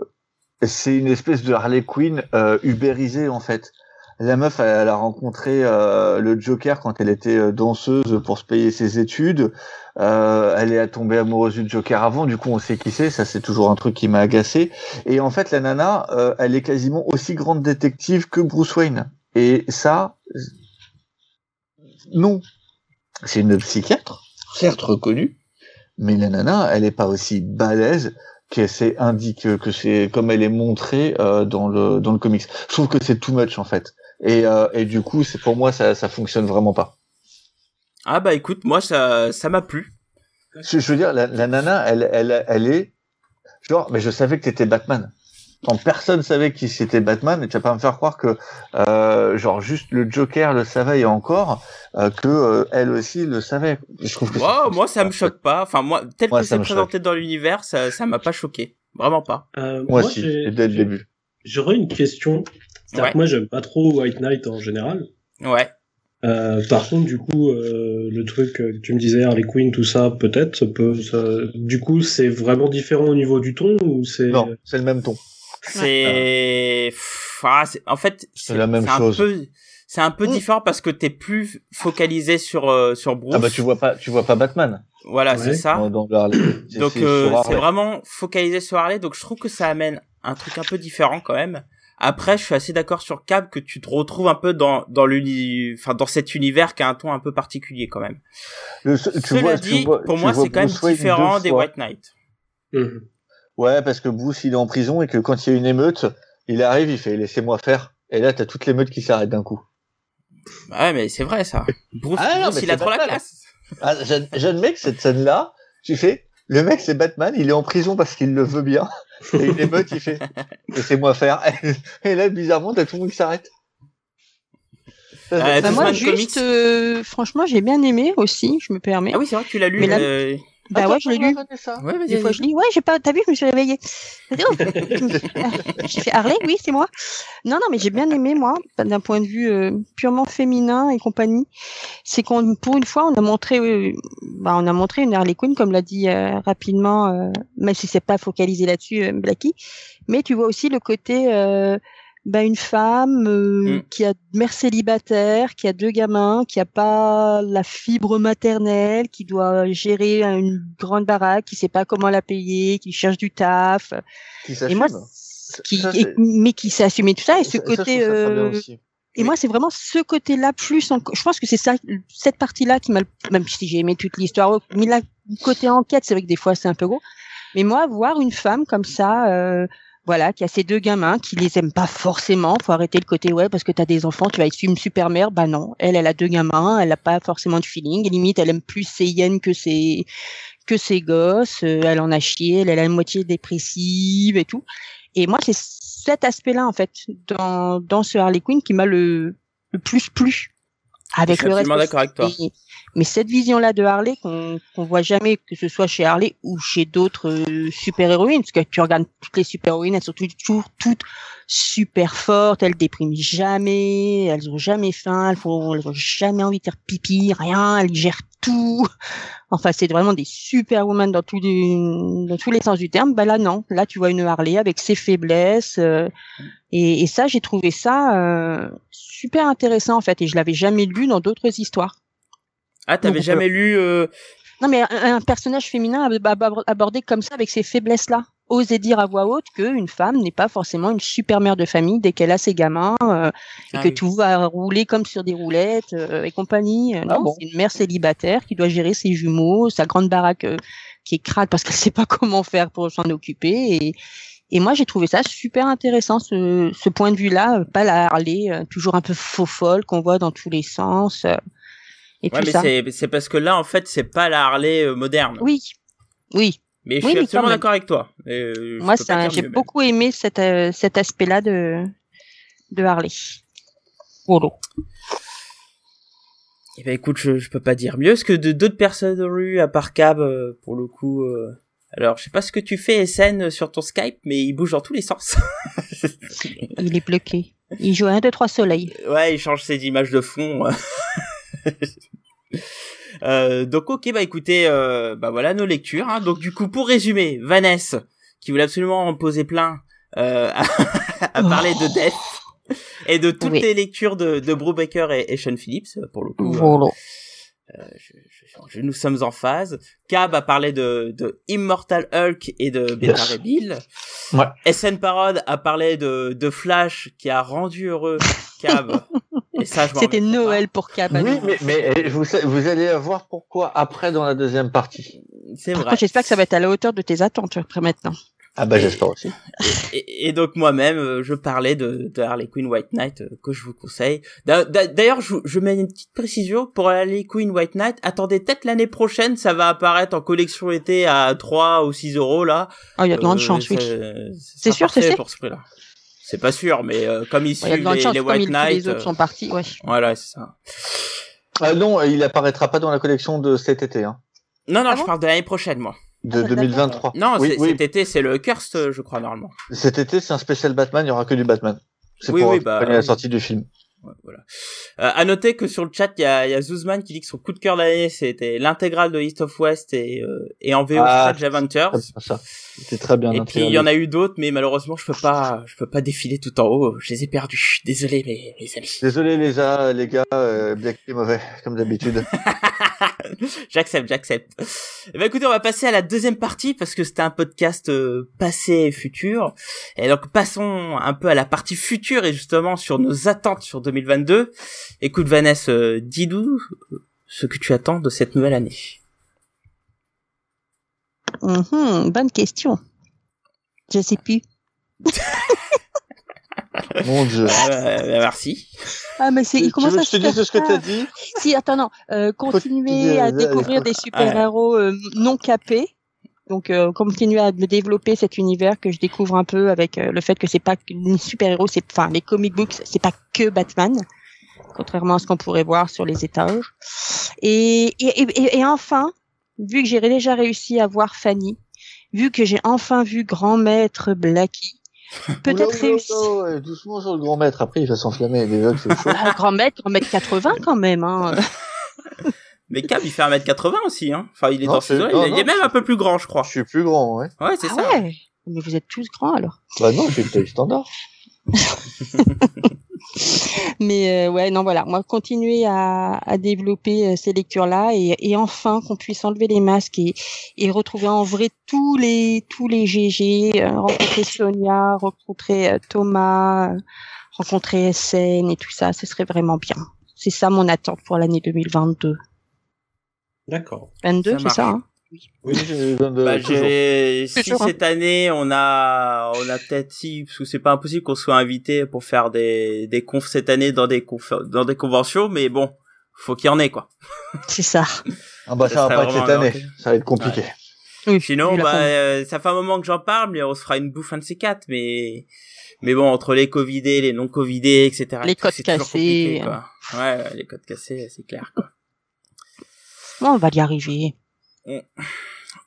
c'est une espèce de Harley Quinn ubérisée en fait. La meuf, elle, elle a rencontré euh, le Joker quand elle était euh, danseuse pour se payer ses études. Euh, elle est tombée amoureuse du Joker avant, du coup on sait qui c'est. Ça c'est toujours un truc qui m'a agacé. Et en fait, la nana, euh, elle est quasiment aussi grande détective que Bruce Wayne. Et ça, non. C'est une psychiatre, certes reconnue, mais la nana, elle est pas aussi balèze que c'est indique que c'est comme elle est montrée euh, dans le dans le comics. Je trouve que c'est too much en fait. Et, euh, et du coup, c'est pour moi ça ça fonctionne vraiment pas. ah bah écoute moi ça ça m'a plu Je, je veux dire, la, la nana, elle elle elle est genre, mais je savais que t'étais Batman. Quand personne savait qui c'était Batman, et tu vas pas me faire croire que euh, genre juste le Joker le savait et encore euh, que euh, elle aussi le savait. Je trouve que Wow, moi ça me choque pas. Enfin moi, tel Moi, que ça c'est me présenté dans l'univers, ça ça m'a pas choqué, vraiment pas. Euh, Moi, moi, si, dès le début. J'aurais une question. C'est-à-dire Ouais. que moi, j'aime pas trop White Knight en général. Ouais. Euh, par contre, du coup, euh, le truc que tu me disais, Harley Quinn, tout ça, peut-être, ça peut, ça... du coup, c'est vraiment différent au niveau du ton ou c'est Non, c'est le même ton. C'est, ah, c'est- en fait, C'est la même un chose. peu- C'est un peu Mm. différent parce que t'es plus focalisé sur euh, sur Bruce. Ah bah tu vois pas, tu vois pas Batman Voilà, Ouais. c'est ça. dans, dans le Harley. C'est- Donc c'est euh, c'est vraiment focalisé sur Harley, donc je trouve que ça amène un truc un peu différent quand même. Après, je suis assez d'accord sur Cap que tu te retrouves un peu dans dans l'uni, enfin dans cet univers qui a un ton un peu particulier quand même. Le- tu Cela vois, dit, tu vois, pour tu moi, c'est quand même Bruce différent des. White Knight. Mhm. Ouais, parce que Bruce il est en prison et que quand il y a une émeute, il arrive, il fait laissez-moi faire. Et là, t'as toute l'émeute qui s'arrête d'un coup. Ouais, mais c'est vrai ça. Bruce, Ah non, Bruce, mais il a trop la classe. Ah, j'ad- j'admets que cette scène-là, tu fais, le mec c'est Batman, il est en prison parce qu'il le veut bien. Et une émeute, il fait, laissez-moi faire. Et là, bizarrement, t'as tout le monde qui s'arrête. Ça- Bah, moi, juste, euh, franchement, j'ai bien aimé aussi, je me permets. Ah oui, c'est vrai que tu l'as lu. Mais euh, bah Attends, ouais, je l'ai lu. Ouais. Des fois, je dis, ouais, j'ai pas, t'as vu, je me suis réveillée. J'ai fait Harley, oui, c'est moi. Non, non, mais j'ai bien aimé, moi, d'un point de vue euh, purement féminin et compagnie. C'est qu'on, pour une fois, on a montré, euh, bah, on a montré une Harley Quinn, comme l'a dit euh, rapidement, euh, même si c'est pas focalisé là-dessus, euh, Blacky. Mais tu vois aussi le côté, euh, bah, une femme euh, Mm. qui a mère célibataire, qui a deux gamins, qui a pas la fibre maternelle, qui doit gérer une grande baraque, qui sait pas comment la payer, qui cherche du taf. Qui Et moi, qui, ça, et- c'est- mais qui s'est assumé tout ça et ce Ça- côté. ça euh, et Oui. moi, c'est vraiment ce côté-là plus. Je pense que c'est ça, cette partie-là qui m'a, même si j'ai aimé toute l'histoire, mais là, côté enquête, c'est vrai que des fois c'est un peu gros. Mais moi, voir une femme comme ça, euh, voilà, qui a ses deux gamins, qui les aime pas forcément, faut arrêter le côté ouais parce que t'as des enfants, tu vas être une super mère. Bah non, elle, elle a deux gamins, elle a pas forcément de feeling. Et limite, elle aime plus ses hyènes que ses que ses gosses. euh, elle en a chié, elle, elle a une moitié dépressive et tout. Et moi, c'est cet aspect-là en fait dans dans ce Harley Quinn qui m'a le le plus plu. Avec Je suis le reste. absolument d'accord avec toi. Mais, mais cette vision-là de Harley qu'on qu'on voit jamais, que ce soit chez Harley ou chez d'autres euh, super-héroïnes, parce que tu regardes toutes les super-héroïnes, elles sont toujours toutes super fortes, elles dépriment jamais, elles ont jamais faim, elles font, elles ont jamais envie de faire pipi, rien, elles gèrent tout. Enfin, c'est vraiment des superwomen dans tous les, dans tous les sens du terme. Bah là, non. Là, tu vois une Harley avec ses faiblesses. euh, et, et ça, j'ai trouvé ça euh, super intéressant, en fait. Et je l'avais jamais lu dans d'autres histoires. Ah, t'avais jamais lu euh, Non, mais un, un personnage féminin ab- ab- abordé comme ça, avec ces faiblesses-là. Oser dire à voix haute qu'une femme n'est pas forcément une super mère de famille dès qu'elle a ses gamins euh, et Ah que oui. tout va rouler comme sur des roulettes euh, et compagnie. Euh, Ah non, bon c'est une mère célibataire qui doit gérer ses jumeaux, sa grande baraque euh, qui est crade parce qu'elle sait pas comment faire pour s'en occuper. Et, et moi, j'ai trouvé ça super intéressant, ce, ce point de vue-là, euh, pas la Harley, euh, toujours un peu faux folle qu'on voit dans tous les sens. Et Ouais, tout mais ça. c'est parce que là, en fait, c'est pas la Harley euh, moderne. Oui, oui. Mais je Oui, suis mais absolument d'accord avec toi. Euh, Moi, j'ai même. beaucoup aimé cet, euh, cet aspect-là de, de Harley. Voilà. Eh ben écoute, je, je peux pas dire mieux, parce que de d'autres personnes ont eu à part Cab, euh, pour le coup. Alors, je sais pas ce que tu fais, SN, sur ton Skype, mais il bouge dans tous les sens. Il est bloqué. Il joue à 1, 2, 3 soleil. ouais, il change ses images de fond. Euh, donc ok, bah écoutez, euh, bah voilà nos lectures. Hein. Donc du coup, pour résumer, Vanessa, qui voulait absolument en poser plein, euh, à, à parler de Death et de toutes Oui. les lectures de, de Brubaker et, et Sean Phillips, pour le coup. euh, Voilà. Je, je- je- nous sommes en phase. Cab a parlé de, de Immortal Hulk et de Beta Yes. Bill. Ouais. SN Parod a parlé de, de Flash qui a rendu heureux Cab. et ça, je m'en C'était Noël pour Cap. à Oui, mais, mais eh, vous, vous allez voir pourquoi après dans la deuxième partie. C'est vrai. j'espère que ça va être à la hauteur de tes attentes après maintenant. Ah bah j'espère aussi. Et, et donc moi-même, euh, je parlais de, de Harley Quinn White Knight euh, que je vous conseille. D'a- d'a- D'ailleurs, je, je mets une petite précision pour Harley Quinn White Knight. Attendez, peut-être l'année prochaine, ça va apparaître en collection été à 3 ou 6 euros là. Oh, il y a de grandes Euh, chances, oui. C'est sûr, c'est pour ce prix-là. C'est pas sûr, mais euh, comme ils Il y a de suivent grandes les, les comme White tous Knight, les autres euh, sont partis. Ouais. voilà, c'est ça. Ah non, il apparaîtra pas dans la collection de cet été, hein, Non, non, Ah je bon? parle de l'année prochaine, moi. De Ah, 2023. Non, oui, c'est- oui. cet été, c'est le Cursed, euh, je crois, normalement. Cet été, c'est un spécial Batman, il y aura que du Batman. C'est Oui, pour oui, bah, la oui. sortie du film. Voilà. Euh, à noter que sur le chat, il y a, y a Zuzman qui dit que son coup de cœur l'année, c'était l'intégrale de East of West et, euh, et en VO Ah, Strange Adventures. C'était très bien. Et puis il y en a eu d'autres, mais malheureusement je peux pas, je peux pas défiler tout en haut. Je les ai perdus. Désolé mes, mes amis. Désolé les gars, les gars, euh, Black est mauvais, comme d'habitude. j'accepte, j'accepte. Eh ben écoutez, on va passer à la deuxième partie parce que c'était un podcast euh, passé et futur. Et donc passons un peu à la partie future et justement sur nos attentes sur 2022. Écoute Vanessa, euh, dis-nous ce que tu attends de cette nouvelle année. Mhm, bonne question. Je sais plus. Mon dieu. Euh, merci. Ah, mais c'est, comment ça je te fait ce que t'as dit? Si, attends, non. Euh, continuer Continuer à à- découvrir des super-héros euh, non capés. Donc, euh, continuer à me développer cet univers que je découvre un peu avec euh, le fait que c'est pas les super-héros, c'est, enfin, les comic books, c'est pas que Batman. Contrairement à ce qu'on pourrait voir sur les étages. Et, et, et, et enfin, vu que j'ai déjà réussi à voir Fanny, vu que j'ai enfin vu Grand Maître Blackie, peut-être Oula, oula, réussi. oula, ouais, doucement sur le grand maître, après il va s'enflammer, déjà que c'est chaud. Ah, grand maître, grand maître 80 quand même. Hein. Mais Cab, il fait 1m80 aussi, hein. Enfin, il est Non, dans ses non, Il est- même un peu plus grand, je crois. Je suis plus grand, ouais. Ouais, c'est ah ça. ouais Mais vous êtes tous grands alors. Bah non, je suis le taille standard. Mais euh, ouais, non voilà, moi continuer à, à développer euh, ces lectures-là et, et enfin qu'on puisse enlever les masques et, et retrouver en vrai tous les tous les GG, euh, rencontrer Sonia, rencontrer euh, Thomas, euh, rencontrer SN et tout ça, ce serait vraiment bien. C'est ça mon attente pour l'année 2022. D'accord. 22, Ça c'est ça hein? Oui, j'ai besoin de Bah, j'ai, si hein. cette année, on a, on a peut-être si, parce que c'est pas impossible qu'on soit invité pour faire des, des confs cette année dans des confs, dans des conventions, mais bon, faut qu'il y en ait, quoi. C'est ça. Ah bah ça ça va pas être cette année, ça va être compliqué. Oui, Sinon, bah, euh, ça fait un moment que j'en parle, mais on se fera une bouffe un de ces quatre, mais, mais bon, entre les covidés, les non covidés, etc. Les codes cassés. Ouais, ouais, les codes cassés, c'est clair, quoi. Bon, on va y arriver.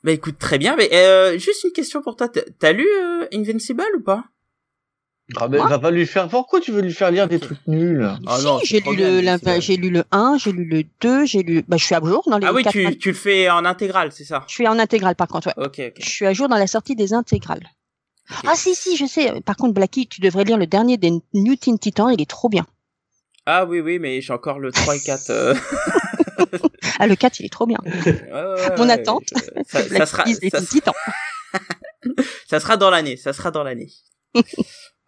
Bah écoute, très bien, mais euh, juste une question pour toi. T'as- lu euh, Invincible ou pas? Ah va pas lui faire. Pourquoi tu veux lui faire lire des trucs nuls? Ah Si, non, c'est j'ai lu le, j'ai lu le 1, j'ai lu le 2, j'ai lu, bah, je suis à jour dans les Ah oui, tu, tu le fais en intégrale, c'est ça? Je suis en intégrale par contre, ouais. Ok, ok. Je suis à jour dans la sortie des intégrales. Ah si, si, je sais. Par contre, Blackie, tu devrais lire le dernier des New Teen Titans, il est trop bien. Ah oui, oui, mais j'ai encore le 3 et 4. euh, Ah, le 4, il est trop bien. Mon attente, Ça, ça sera, ça, sera dans l'année, ça sera dans l'année.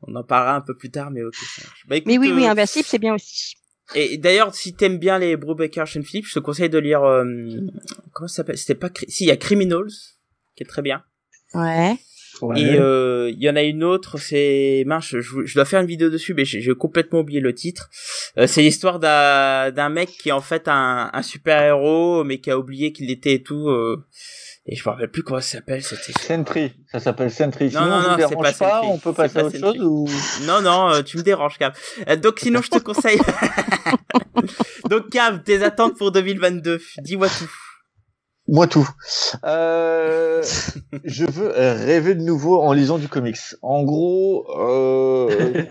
On en parlera un peu plus tard, mais ok, ça marche. Bah, écoute, Mais oui, oui, euh, Invincible, c'est bien aussi. Et d'ailleurs, si t'aimes bien les Brubaker Sean Phillips, je te conseille de lire, euh, comment ça s'appelle? C'était pas, si, il y a Criminals, qui est très bien. Ouais. Ouais. Et euh, il y en a une autre, c'est mince, je, je dois faire une vidéo dessus, mais j'ai j'ai complètement oublié le titre. Euh, c'est l'histoire d'un d'un mec qui est en fait un, un super héros, mais qui a oublié qu'il était et tout. euh, et je me rappelle plus comment ça s'appelle. C'était. Sentry, ça s'appelle Sentry. Non, Sinon, non, non, c'est pas pas, on peut passer pas à autre Sentry. chose ou? Non, non, euh, tu me déranges, Cam. Euh, donc sinon, je te conseille. donc Cam, tes attentes pour 2022, dis-moi tout. Moi tout. Euh, je veux rêver de nouveau en lisant du comics. En gros, euh,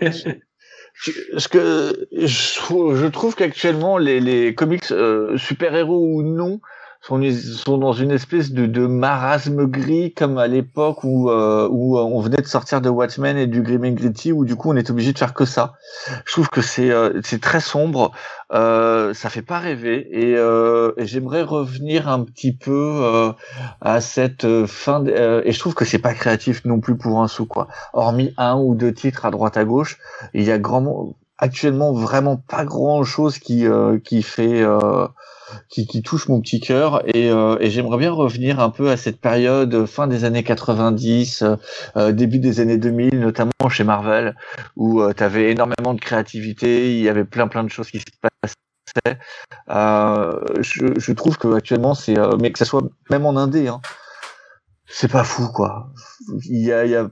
ce que je, trouve- qu'actuellement les, comics euh, super-héros ou non sont, sont dans une espèce de, de marasme gris comme à l'époque où, euh, où on venait de sortir de Watchmen et du Grim and Gritty où du coup on est obligé de faire que ça. Je trouve que c'est euh, c'est très sombre, euh, ça fait pas rêver et, euh, et j'aimerais revenir un petit peu euh, à cette euh, fin de- euh, et je trouve que c'est pas créatif non plus pour un sou quoi. Hormis un ou deux titres à droite à gauche, il y a grand actuellement vraiment pas grand chose qui euh, qui fait euh, qui, qui touche mon petit cœur. Et, euh, et j'aimerais bien revenir un peu à cette période euh, fin des années 90 euh, euh, début des années 2000 notamment chez Marvel où tu avais énormément de créativité il y avait plein plein de choses qui se passaient. Euh, je, je trouve que actuellement c'est euh, mais que ça soit même en indé hein, c'est pas fou quoi. Il y a, il y a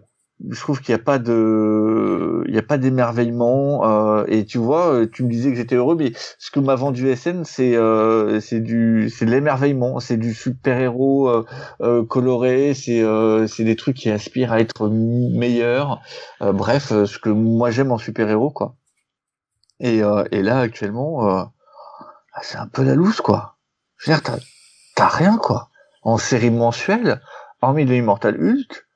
je trouve qu'il n'y a pas de il y a pas d'émerveillement euh, et tu vois euh, tu me disais que j'étais heureux mais ce que m'a vendu SN c'est euh, c'est du c'est de l'émerveillement c'est du super héros euh, euh, coloré c'est euh, c'est des trucs qui aspirent à être meilleurs bref ce que moi j'aime en super héros quoi Et, et là, actuellement, ah, c'est un peu la loose, quoi. Je veux dire, t'as, rien, quoi. En série mensuelle, hormis le Immortal Hulk,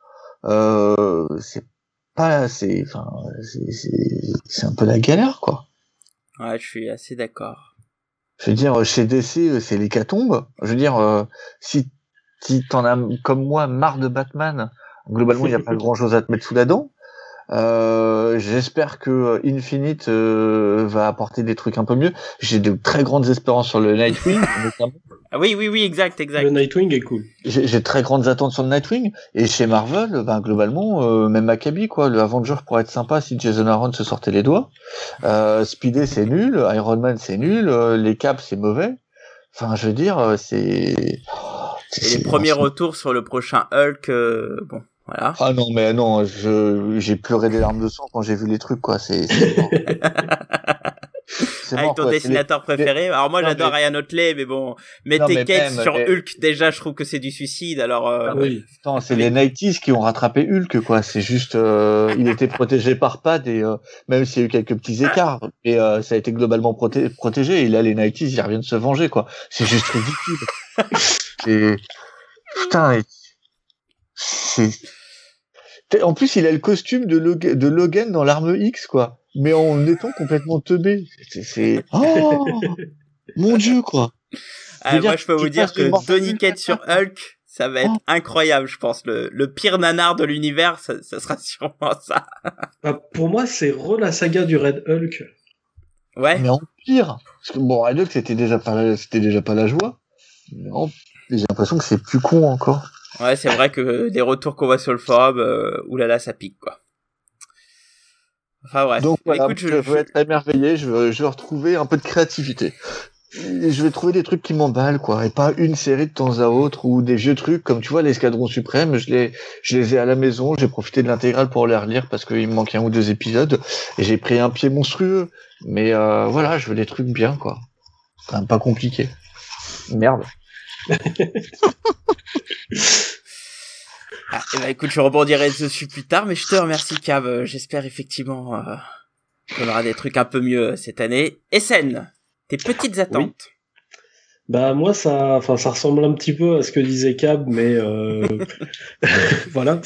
euh, c'est pas, c'est, enfin, c'est, un peu la galère, quoi. Ouais, je suis assez d'accord. Je veux dire, chez DC, c'est l'hécatombe. Je veux dire, euh, si, si t'en as, comme moi, marre de Batman, globalement, il n'y a pas grand chose à te mettre sous la dent. Euh, J'espère que Infinite euh, va apporter des trucs un peu mieux. J'ai de très grandes espérances sur le Nightwing. notamment. Ah oui, oui, oui, exact, exact. Le Nightwing est cool. J'ai j'ai très grandes attentes sur le Nightwing. Et chez Marvel, ben, globalement, euh, même Maccabi, quoi, le Avenger pourrait être sympa si Jason Aaron se sortait les doigts. Euh, Speedy, c'est nul. Iron Man, c'est nul. euh, les Caps, c'est mauvais. Enfin, je veux dire, euh, c'est... Et les premiers retours sur le prochain Hulk, euh, bon, voilà. Ah non, mais non, je j'ai pleuré des larmes de sang quand j'ai vu les trucs, quoi. C'est c'est mort. C'est Avec mort, ton quoi. dessinateur C'est les- préféré. Alors moi Non, j'adore mais- Ryan Otley, mais bon, mettez mais Kate même, sur mais- Hulk, déjà je trouve que c'est du suicide, alors... euh, Oui. Putain, c'est les 90s qui ont rattrapé Hulk, quoi. C'est juste, euh, il était protégé par Pad et euh, même s'il y a eu quelques petits écarts, et euh, ça a été globalement proté- protégé. Et là, les 90s, ils reviennent se venger, quoi. C'est juste ridicule. et putain, et- c'est. En plus, il a le costume de, Log- de Logan dans l'arme X, quoi. Mais en étant complètement teubé. C'est, c'est... oh mon dieu, quoi. ah, Je moi je peux vous dire que Donny Kate sur Hulk, ça va être Oh. incroyable, je pense. Le, le pire nanar de l'univers, ça, ça sera sûrement ça. Bah, pour moi, c'est re la saga du Red Hulk. Ouais. Mais en pire. Parce que bon, Red Hulk, c'était déjà pas, la- c'était déjà pas la joie. Mais en- j'ai l'impression que c'est plus con encore. Ouais, c'est vrai que des retours qu'on voit sur le forum, euh, oulala, ça pique, quoi. Enfin bref. Donc voilà, Écoute, je, je, veux être émerveillé, je veux, je veux retrouver un peu de créativité. Je vais trouver des trucs qui m'emballent, quoi, et pas une série de temps à autre ou des vieux trucs comme tu vois l'escadron suprême. Je les, je les ai à la maison, j'ai profité de l'intégrale pour les relire parce qu'il me manquait un ou deux épisodes et j'ai pris un pied monstrueux. Mais euh, voilà, je veux des trucs bien, quoi. C'est quand même pas compliqué. Merde. Ah, eh ben, écoute, je rebondirai dessus plus tard, mais je te remercie, Cave. Euh, J'espère effectivement euh, qu'on aura des trucs un peu mieux cette année. Essen, tes petites attentes. Bah moi ça, enfin ça ressemble un petit peu à ce que disait Cab, mais euh, voilà.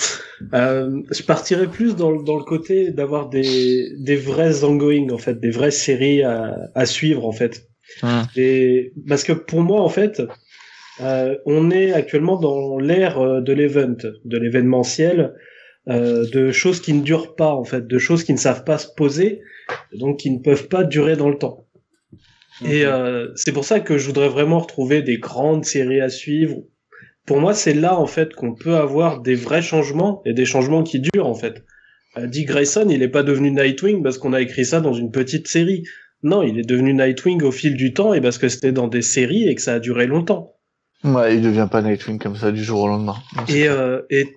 Euh, je partirais plus dans, le- dans le côté d'avoir des des vrais ongoing en fait, des vraies séries à, à suivre en fait. Et parce que pour moi en fait, euh, on est actuellement dans l'ère euh, de l'event, de l'événementiel, euh, de choses qui ne durent pas en fait, de choses qui ne savent pas se poser, donc qui ne peuvent pas durer dans le temps. Et euh, c'est pour ça que je voudrais vraiment retrouver des grandes séries à suivre. Pour moi, c'est là en fait qu'on peut avoir des vrais changements et des changements qui durent en fait. Euh, Dick Grayson, il n'est pas devenu Nightwing parce qu'on a écrit ça dans une petite série. Non, il est devenu Nightwing au fil du temps et parce que c'était dans des séries et que ça a duré longtemps. Ouais, il devient pas Nightwing comme ça du jour au lendemain. Et, euh, et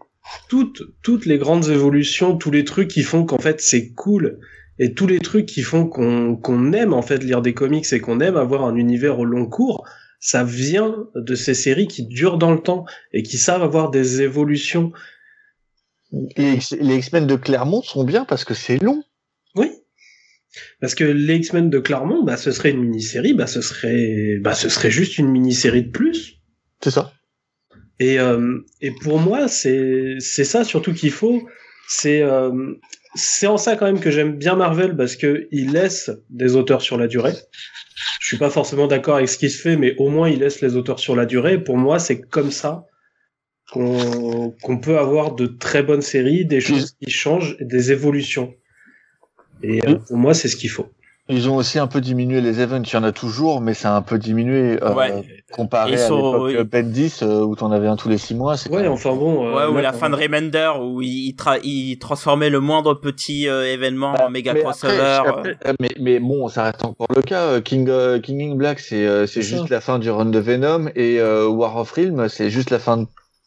toutes, toutes les grandes évolutions, tous les trucs qui font qu'en fait c'est cool, et tous les trucs qui font qu'on qu'on aime en fait lire des comics et qu'on aime avoir un univers au long cours, ça vient de ces séries qui durent dans le temps et qui savent avoir des évolutions. Les X-Men de Clermont sont bien parce que c'est long. Oui. Parce que les X-Men de Claremont, bah, ce serait une mini-série, bah, ce serait, bah, ce serait juste une mini-série de plus. C'est ça. Et, euh, et pour moi, c'est c'est ça surtout qu'il faut. C'est euh, c'est en ça quand même que j'aime bien Marvel parce que il laisse des auteurs sur la durée. Je suis pas forcément d'accord avec ce qui se fait, mais au moins il laisse les auteurs sur la durée. Pour moi, c'est comme ça qu'on peut avoir de très bonnes séries, des choses qui changent, et des évolutions. Et euh, pour moi, c'est ce qu'il faut. Ils ont aussi un peu diminué les events. Il y en a toujours, mais ça a un peu diminué euh, Ouais. comparé Ils à sont- l'époque oui. euh, Bendis euh, où t'en avais un tous les six mois. C'est quand Ouais, même- enfin bon. euh, Ouais, ou la fin de Remender, où il, tra- il transformait le moindre petit euh, événement en méga Mais crossover. après, euh. après, mais, mais bon, ça reste encore le cas. Euh, King, euh, King in Black, c'est euh, c'est juste ça. la fin du run de Venom et euh, War of Realm, c'est juste la fin de,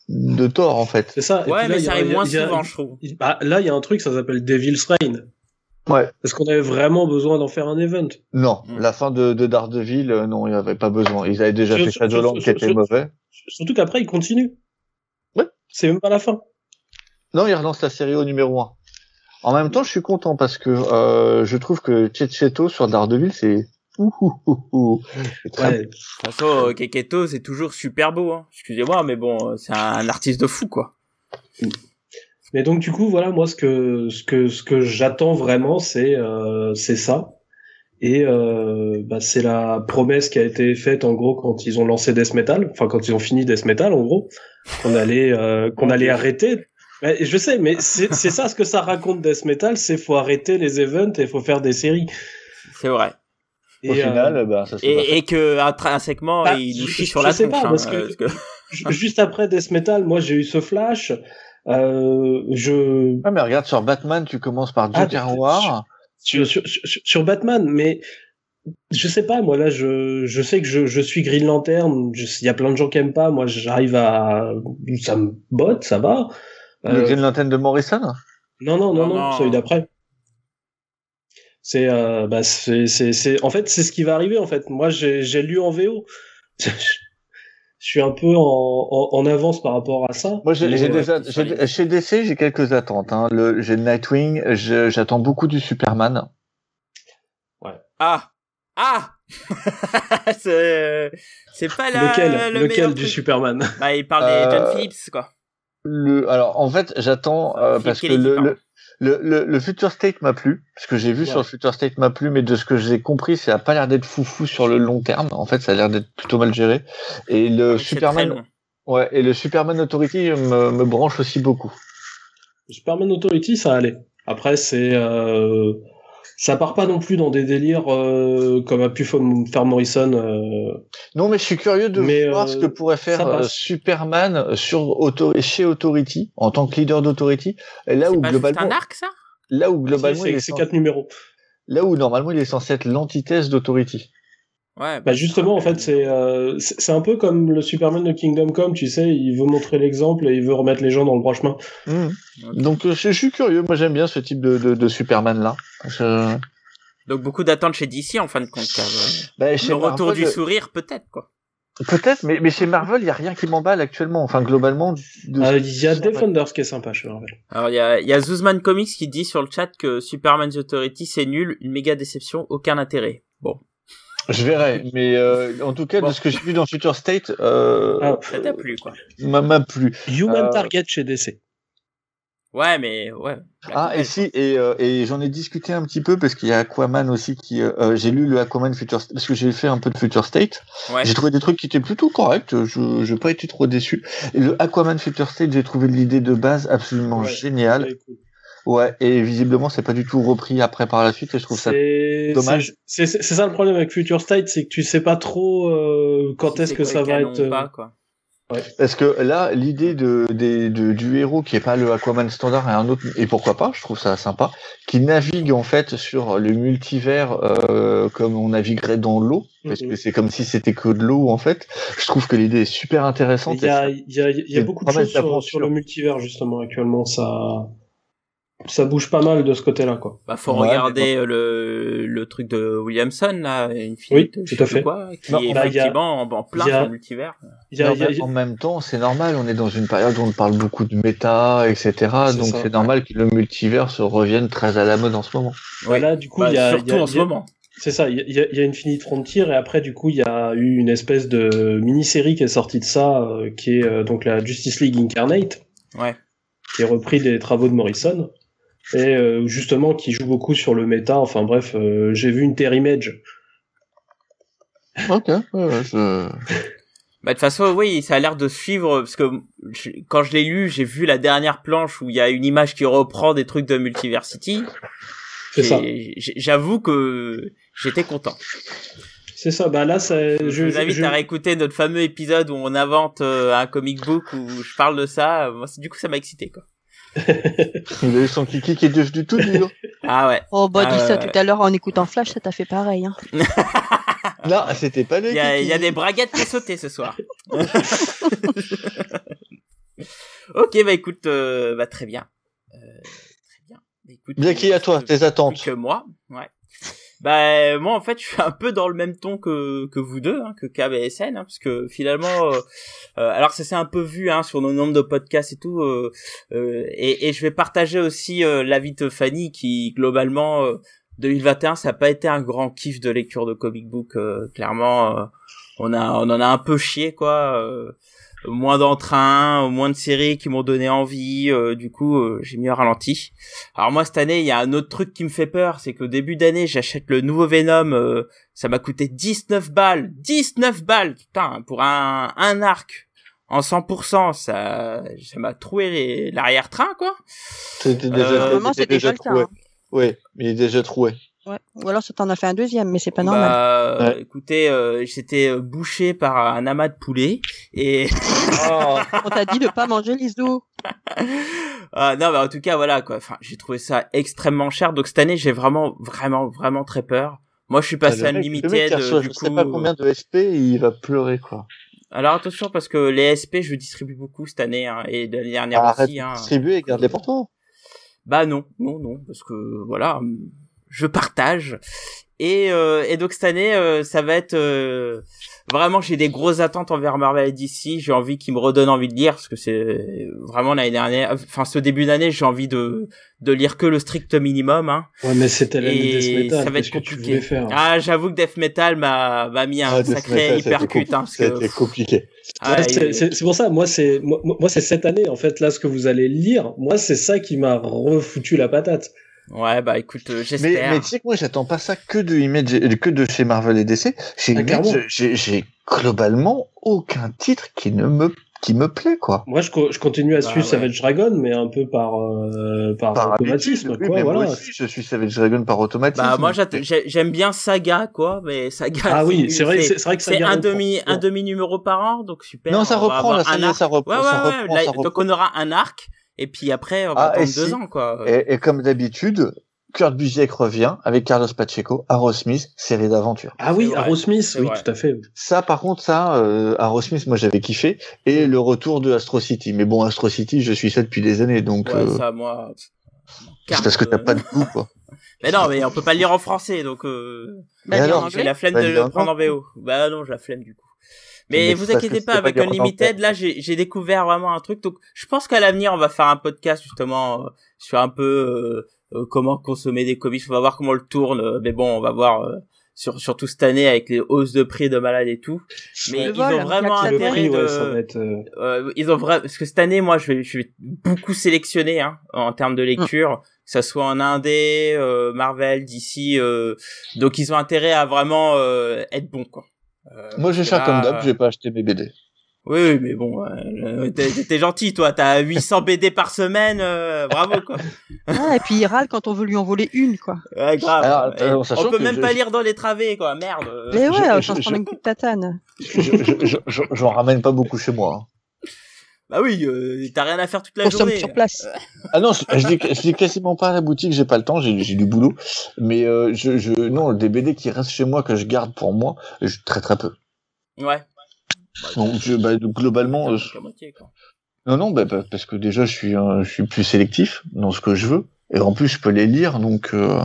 de Thor en fait. C'est ça. Et Ouais, puis là, mais ça a- arrive moins souvent, je trouve. Bah, là, il y a un truc, ça s'appelle Devil's Reign. Ouais. Parce qu'on avait vraiment besoin d'en faire un event? Non, Mm. la fin de, de Daredevil, euh, non, il n'y avait pas besoin. Ils avaient déjà Sur- fait Shadowland qui était sur- mauvais. Surtout qu'après, il continue. Ouais. C'est même pas la fin. Non, ils relancent la série au numéro 1. En même temps, je suis content parce que euh, je trouve que Checheto sur Daredevil, c'est c'est très ouais. De toute façon, Keketo, c'est toujours super beau. Hein. Excusez-moi, mais bon, c'est un artiste de fou, quoi. Mais donc du coup, voilà, moi, ce que ce que ce que j'attends vraiment, c'est euh, c'est ça. Et euh, bah, c'est la promesse qui a été faite en gros quand ils ont lancé Death Metal, enfin quand ils ont fini Death Metal, en gros, qu'on allait euh, qu'on allait arrêter. Mais je sais, mais c'est c'est ça ce que ça raconte Death Metal, c'est faut arrêter les events et faut faire des séries. C'est vrai. Et, Au final, euh, bah, ça et, et que intrinsèquement, bah, il nous chie sur la tronche. Pas, hein, parce, que, parce que... juste après Death Metal, moi j'ai eu ce flash. Euh, je. Ah mais regarde sur Batman, tu commences par Joker ah, War. Sur, sur, sur, sur, Batman, mais je sais pas, moi là, je, je sais que je, je suis Green Lantern. Il y a plein de gens qui aiment pas. Moi, j'arrive à, ça me botte, ça va. Le euh... Green Lantern de Morrison Non, non, non, non, non celui d'après. C'est, euh, bah, c'est, c'est, en fait, c'est ce qui va arriver en fait. Moi, j'ai, j'ai lu en VO. je suis un peu en, en, avance par rapport à ça. Moi, j'ai, j'ai déjà, chez DC, j'ai quelques attentes. Hein. Le, j'ai Nightwing. j'attends beaucoup du Superman. Ouais. Ah, ah. c'est, c'est pas la, lequel, le lequel du Superman? Bah, il parle des John euh, Phillips, quoi. Le, alors, en fait, j'attends euh, parce que le, le, le, le Future State m'a plu, ce que j'ai vu sur le Future State m'a plu, mais de ce que j'ai compris, ça a pas l'air d'être foufou sur le long terme. En fait, ça a l'air d'être plutôt mal géré. Et le ah Superman, ouais, et le Superman Authority me, me branche aussi beaucoup. Le Superman Authority, ça allait. Après, c'est euh, ça part pas non plus dans des délires euh, comme a pu faire Morrison. Euh... Non, mais je suis curieux de voir ce que euh, pourrait faire euh, Superman sur chez Authority en tant que leader d'Authority. Là où globalement, c'est un arc ça? Là où globalement, c'est quatre numéros. Là où normalement il est censé être l'antithèse d'Authority. Ouais, bah, bah justement, en fait, c'est euh, c'est un peu comme le Superman de Kingdom Come, tu sais, il veut montrer l'exemple et il veut remettre les gens dans le droit chemin. Mmh. Donc euh, je, suis curieux, moi j'aime bien ce type de, de, de Superman là. Je... Donc beaucoup d'attentes chez DC en fin de compte. Bah, le retour du sourire peut-être quoi. Peut-être, mais, mais chez Marvel, il y a rien qui m'emballe actuellement. Enfin, globalement. Ah, il y a Defenders qui est sympa chez Marvel. Alors, il y a, il y a Zuzman Comics qui dit sur le chat que Superman's Authority c'est nul, une méga déception, aucun intérêt. Bon. Je verrai, mais euh, en tout cas, de ce que j'ai vu dans Future State, euh, ah, ça t'a plu, quoi. M'a plu. Human euh, Target chez DC. Ouais, mais ouais. Ah, et si, et, euh, et j'en ai discuté un petit peu parce qu'il y a Aquaman aussi qui. Euh, j'ai lu le Aquaman Future State parce que j'ai fait un peu de Future State. Ouais. J'ai trouvé des trucs qui étaient plutôt corrects. Je n'ai pas été trop déçu. Et le Aquaman Future State, j'ai trouvé l'idée de base absolument géniale. Ouais, et visiblement, c'est pas du tout repris après par la suite, et je trouve ça dommage. C'est ça le problème avec Future State, c'est que tu sais pas trop euh, quand est-ce que ça va être. Pas, quoi. Ouais. Parce que là, l'idée de, de, du héros qui est pas le Aquaman standard et un autre, et pourquoi pas, je trouve ça sympa, qui navigue en fait sur le multivers euh, comme on naviguerait dans l'eau, parce que c'est comme si c'était que de l'eau en fait. Je trouve que l'idée est super intéressante. Il y a, il y a, il y a beaucoup de choses sur, sur, le multivers justement actuellement. Ça, ça bouge pas mal de ce côté-là, quoi. Bah, faut regarder euh, le, le truc de Williamson, là, Infinite, oui, tout à fait. Quoi, qui est bah, effectivement en, plein multivers. Y a, y a, en même temps, c'est normal, on est dans une période où on parle beaucoup de méta, etc. Donc c'est normal que le multivers se revienne très à la mode en ce moment. Voilà, du coup, bah, il y a... Surtout en ce moment. C'est ça, il y a, y a Infinite Frontier et après du coup il y a eu une espèce de mini-série qui est sortie de ça, euh, qui est euh, donc la Justice League Incarnate, ouais. qui est repris des travaux de Morrison et euh, justement qui joue beaucoup sur le méta. Enfin bref, euh, j'ai vu une Terry Mage. Ok, ouais, je... Bah, de toute façon, oui, ça a l'air de suivre, parce que quand je l'ai lu, j'ai vu la dernière planche où il y a une image qui reprend des trucs de Multiversity. C'est ça. J'avoue que j'étais content. C'est ça, bah là, ça, je, je vous invite je... à réécouter notre fameux épisode où on invente euh, un comic book où je parle de ça. Moi, du coup, ça m'a excité, quoi. Il a eu son kiki qui est devenu tout dur. Ah ouais. Oh bah ah, dis ça ouais, tout à l'heure en écoutant Flash, ça t'a fait pareil. Hein. non, c'était pas le Il y, a, il y a des braguettes qui sauté ce soir. ok, bah écoute, euh, bah très bien. Euh, très bien. Bah, écoute, bien qui à toi, tes attentes Que moi, ouais. Bah moi en fait je suis un peu dans le même ton que que vous deux, hein, que KBSN, hein, parce que finalement, euh, euh, alors ça s'est un peu vu hein, sur nos nombres de podcasts et tout, euh, euh et, et, je vais partager aussi l'avis de Fanny qui globalement 2021 ça n'a pas été un grand kiff de lecture de comic book, clairement on a on en a un peu chié quoi moins d'entrain, moins de séries qui m'ont donné envie. Euh, du coup, euh, j'ai mis un ralenti. Alors moi cette année, il y a un autre truc qui me fait peur, c'est qu'au début d'année, j'achète le nouveau Venom. Euh, ça m'a coûté 19 balles, 19 balles, putain, pour un, un arc en 100%, ça, ça m'a troué l'arrière-train quoi. C'était déjà, déjà, troué. Hein. Oui, mais il est déjà troué. Ou alors ça t'en a fait un deuxième, mais c'est pas normal. Bah, écoutez, euh, j'étais euh, bouché par un amas de poulet et oh. on t'a dit de pas manger les os. ah, non, mais en tout cas voilà quoi. Enfin, j'ai trouvé ça extrêmement cher. Donc cette année, j'ai vraiment, vraiment, vraiment très peur. Moi, je suis passé à une limited. Euh, du je sais pas combien de SP, il va pleurer quoi. Alors attention parce que les SP, je distribue beaucoup cette année hein, et l'année dernière Arrête aussi. Hein. Distribuer et garde-les pour toi. Bah non, non, non, parce que voilà je partage. Et, euh, et donc cette année, euh, ça va être euh, vraiment, j'ai des grosses attentes envers Marvel et DC. J'ai envie qu'ils me redonnent envie de lire parce que c'est vraiment l'année dernière, enfin ce début d'année, j'ai envie de de lire que le strict minimum. Hein. Ouais, mais c'était l'année Death Metal. Ça va être compliqué. Faire, hein. Ah, j'avoue que Death Metal m'a m'a mis un ah, sacré hypercute. Hein, C'était compliqué. Ah, c'est pour ça, moi c'est moi, moi c'est cette année en fait là ce que vous allez lire. Moi c'est ça qui m'a refoutu la patate. Ouais, bah écoute, euh, j'espère. Mais, mais tu sais que moi, j'attends pas ça que de Image, que de chez Marvel et DC. Chez ah, j'ai globalement aucun titre qui ne me qui me plaît quoi. Moi je, je continue à bah, suivre Savage Dragon mais un peu par euh, par, par, automatisme quoi mais voilà. Moi aussi je suis Savage Dragon par automatisme. Bah moi j'aime bien Saga quoi mais Saga Ah oui, c'est vrai c'est vrai que c'est un demi un demi numéro par an donc super. Non, ça reprend là, ça, ça, reprend, ouais, ouais, ouais, Donc on aura un arc et puis après, on va ah, attendre deux ans, quoi. Et, et comme d'habitude, Kurt Busiek revient avec Carlos Pacheco, Smith, série d'aventures. Ah oui, Smith, oui, tout à fait. Ça, par contre, ça, euh, Smith, moi, j'avais kiffé. Et le retour de Astro City. Mais bon, Astro City, je suis ça depuis des années, donc. Ouais, euh... ça, moi. C'est parce que t'as pas de goût, quoi. mais non, mais on peut pas le lire en français, donc. Euh... Bah, j'ai la flemme de le prendre en VO. Bah non, j'ai la flemme du coup. Mais vous inquiétez pas, avec Unlimited, là, j'ai découvert vraiment un truc. Donc, je pense qu'à l'avenir, on va faire un podcast justement euh, sur un peu euh, comment consommer des comics. On va voir comment le tourne. Euh, mais bon, on va voir sur surtout cette année avec les hausses de prix de malade et tout. Mais ils ont vraiment intérêt de. ils ont vraiment parce que cette année, moi, je vais, je vais beaucoup sélectionner hein, en termes de lecture. que ça soit en indé, Marvel, DC, donc ils ont intérêt à vraiment être bons quoi. Euh, Moi, je vais faire comme d'hab, euh, je vais pas acheter mes BD. Oui, mais bon, euh, t'es gentil, toi. T'as 800 BD par semaine, bravo, quoi. Ah, et puis il râle quand on veut lui en voler une, quoi. Ouais, grave. Alors, on peut même pas lire dans les travées, quoi. Merde. Mais ouais, je, je, un coup de tatane. J'en ramène pas beaucoup chez moi. Hein. Bah oui, euh, t'as rien à faire toute la on journée. sur place. ah non, je, je, dis, je dis quasiment pas à la boutique, j'ai pas le temps, j'ai du boulot. Mais euh, je, je, non, des BD qui restent chez moi que je garde pour moi, je, très très peu. Ouais. Donc, je, bah, globalement. Euh, non, non, bah, bah, parce que déjà, je suis, je suis plus sélectif dans ce que je veux, et en plus, je peux les lire, donc. Euh,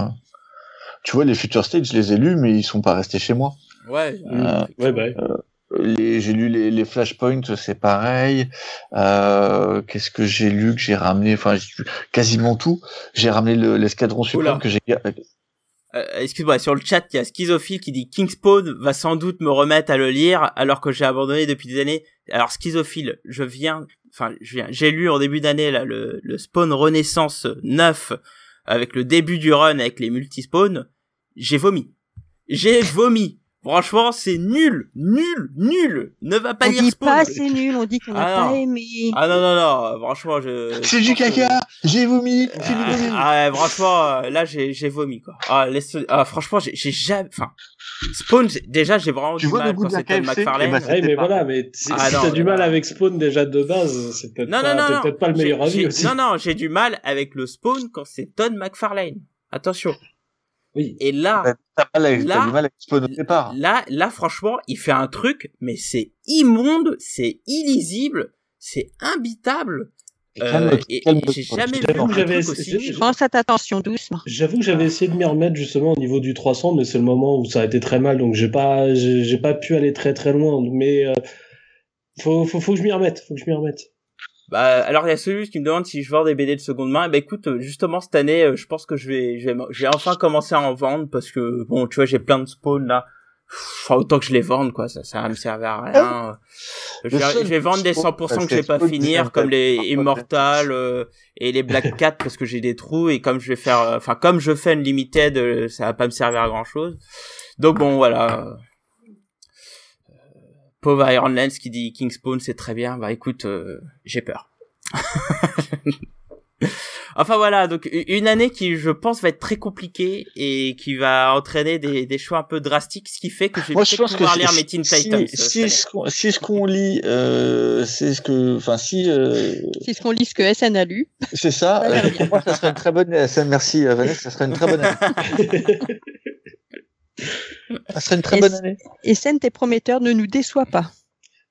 tu vois, les Future Stage, je les ai lus, mais ils sont pas restés chez moi. Ouais. Euh, ouais, bah. j'ai lu les, les Flashpoints, c'est pareil. Euh, Qu'est-ce que j'ai lu que j'ai ramené? Enfin, quasiment tout. J'ai ramené l'escadron suprême que j'ai. Euh, Excuse-moi, sur le chat, il y a Schizophile qui dit Kingspawn va sans doute me remettre à le lire alors que j'ai abandonné depuis des années. Alors Schizophile, je viens, enfin, je viens, j'ai lu en début d'année là le, le Spawn Renaissance 9 avec le début du run avec les multispawns. J'ai vomi. J'ai vomi. Franchement, c'est nul, nul, nul. Ne va pas on lire dit pas c'est nul, on dit qu'on ah pas aimé. Ah non non non, franchement je. C'est du caca. J'ai vomi. Ah, ah franchement, euh, là j'ai j'ai vomi quoi. Ah laisse. Ah franchement, j'ai j'ai jamais. Enfin, Spawn déjà j'ai vraiment tu du mal quand c'était McFarlane. Eh ben, mais voilà, mais si, ah, t'as du mal avec Spawn déjà de base, c'est peut-être pas, peut pas le meilleur avis aussi. Non non, j'ai du mal avec le Spawn quand c'est Todd McFarlane. Attention. Oui. Et là, là, là, là, franchement, il fait un truc, mais c'est immonde, c'est illisible, c'est imbitable. Euh, et, j'ai jamais vu J'avoue que Pense à ta tension doucement. J'avoue que j'avais essayé de m'y remettre justement au niveau du 300, mais c'est le moment où ça a été très mal, donc j'ai pas, j'ai j'ai pas pu aller très très loin. Mais euh, faut, faut, faut que je m'y remette, faut que je m'y remette. Bah, alors il y a celui qui me demande si je vends des BD de seconde main. Bah écoute, euh, justement cette année, euh, je pense que je vais, je vais, je vais enfin commencer à en vendre parce que bon, tu vois, j'ai plein de spawns là. Enfin, autant que je les vende quoi, ça, ça va me servir à rien. Je Le vais, seul je vais vendre des spawn, 100% que je vais pas spawn finir, comme les parfois, Immortal euh, et les Black Cat parce que j'ai des trous et comme je vais faire, euh, enfin comme je fais une limited, euh, ça va pas me servir à grand chose. Donc bon, voilà. Pauvre Iron Lance qui dit King Spawn c'est très bien. Bah écoute, euh, j'ai peur. enfin voilà, donc une année qui je pense va être très compliquée et qui va entraîner des, des choix un peu drastiques, ce qui fait que je vais Moi, je peut-être pense que pouvoir si- lire mes Teen si, Titans. euh, si, ce qu'on si ce qu'on lit, euh, c'est ce que, enfin, si euh, C'est ce qu'on lit ce que SN a lu. c'est ça, pour moi, ça serait une très bonne. ça, Merci, euh, Vanessa, ça serait une très bonne année. Ça serait une très Et bonne année. SN, tes prometteurs, ne nous déçois pas?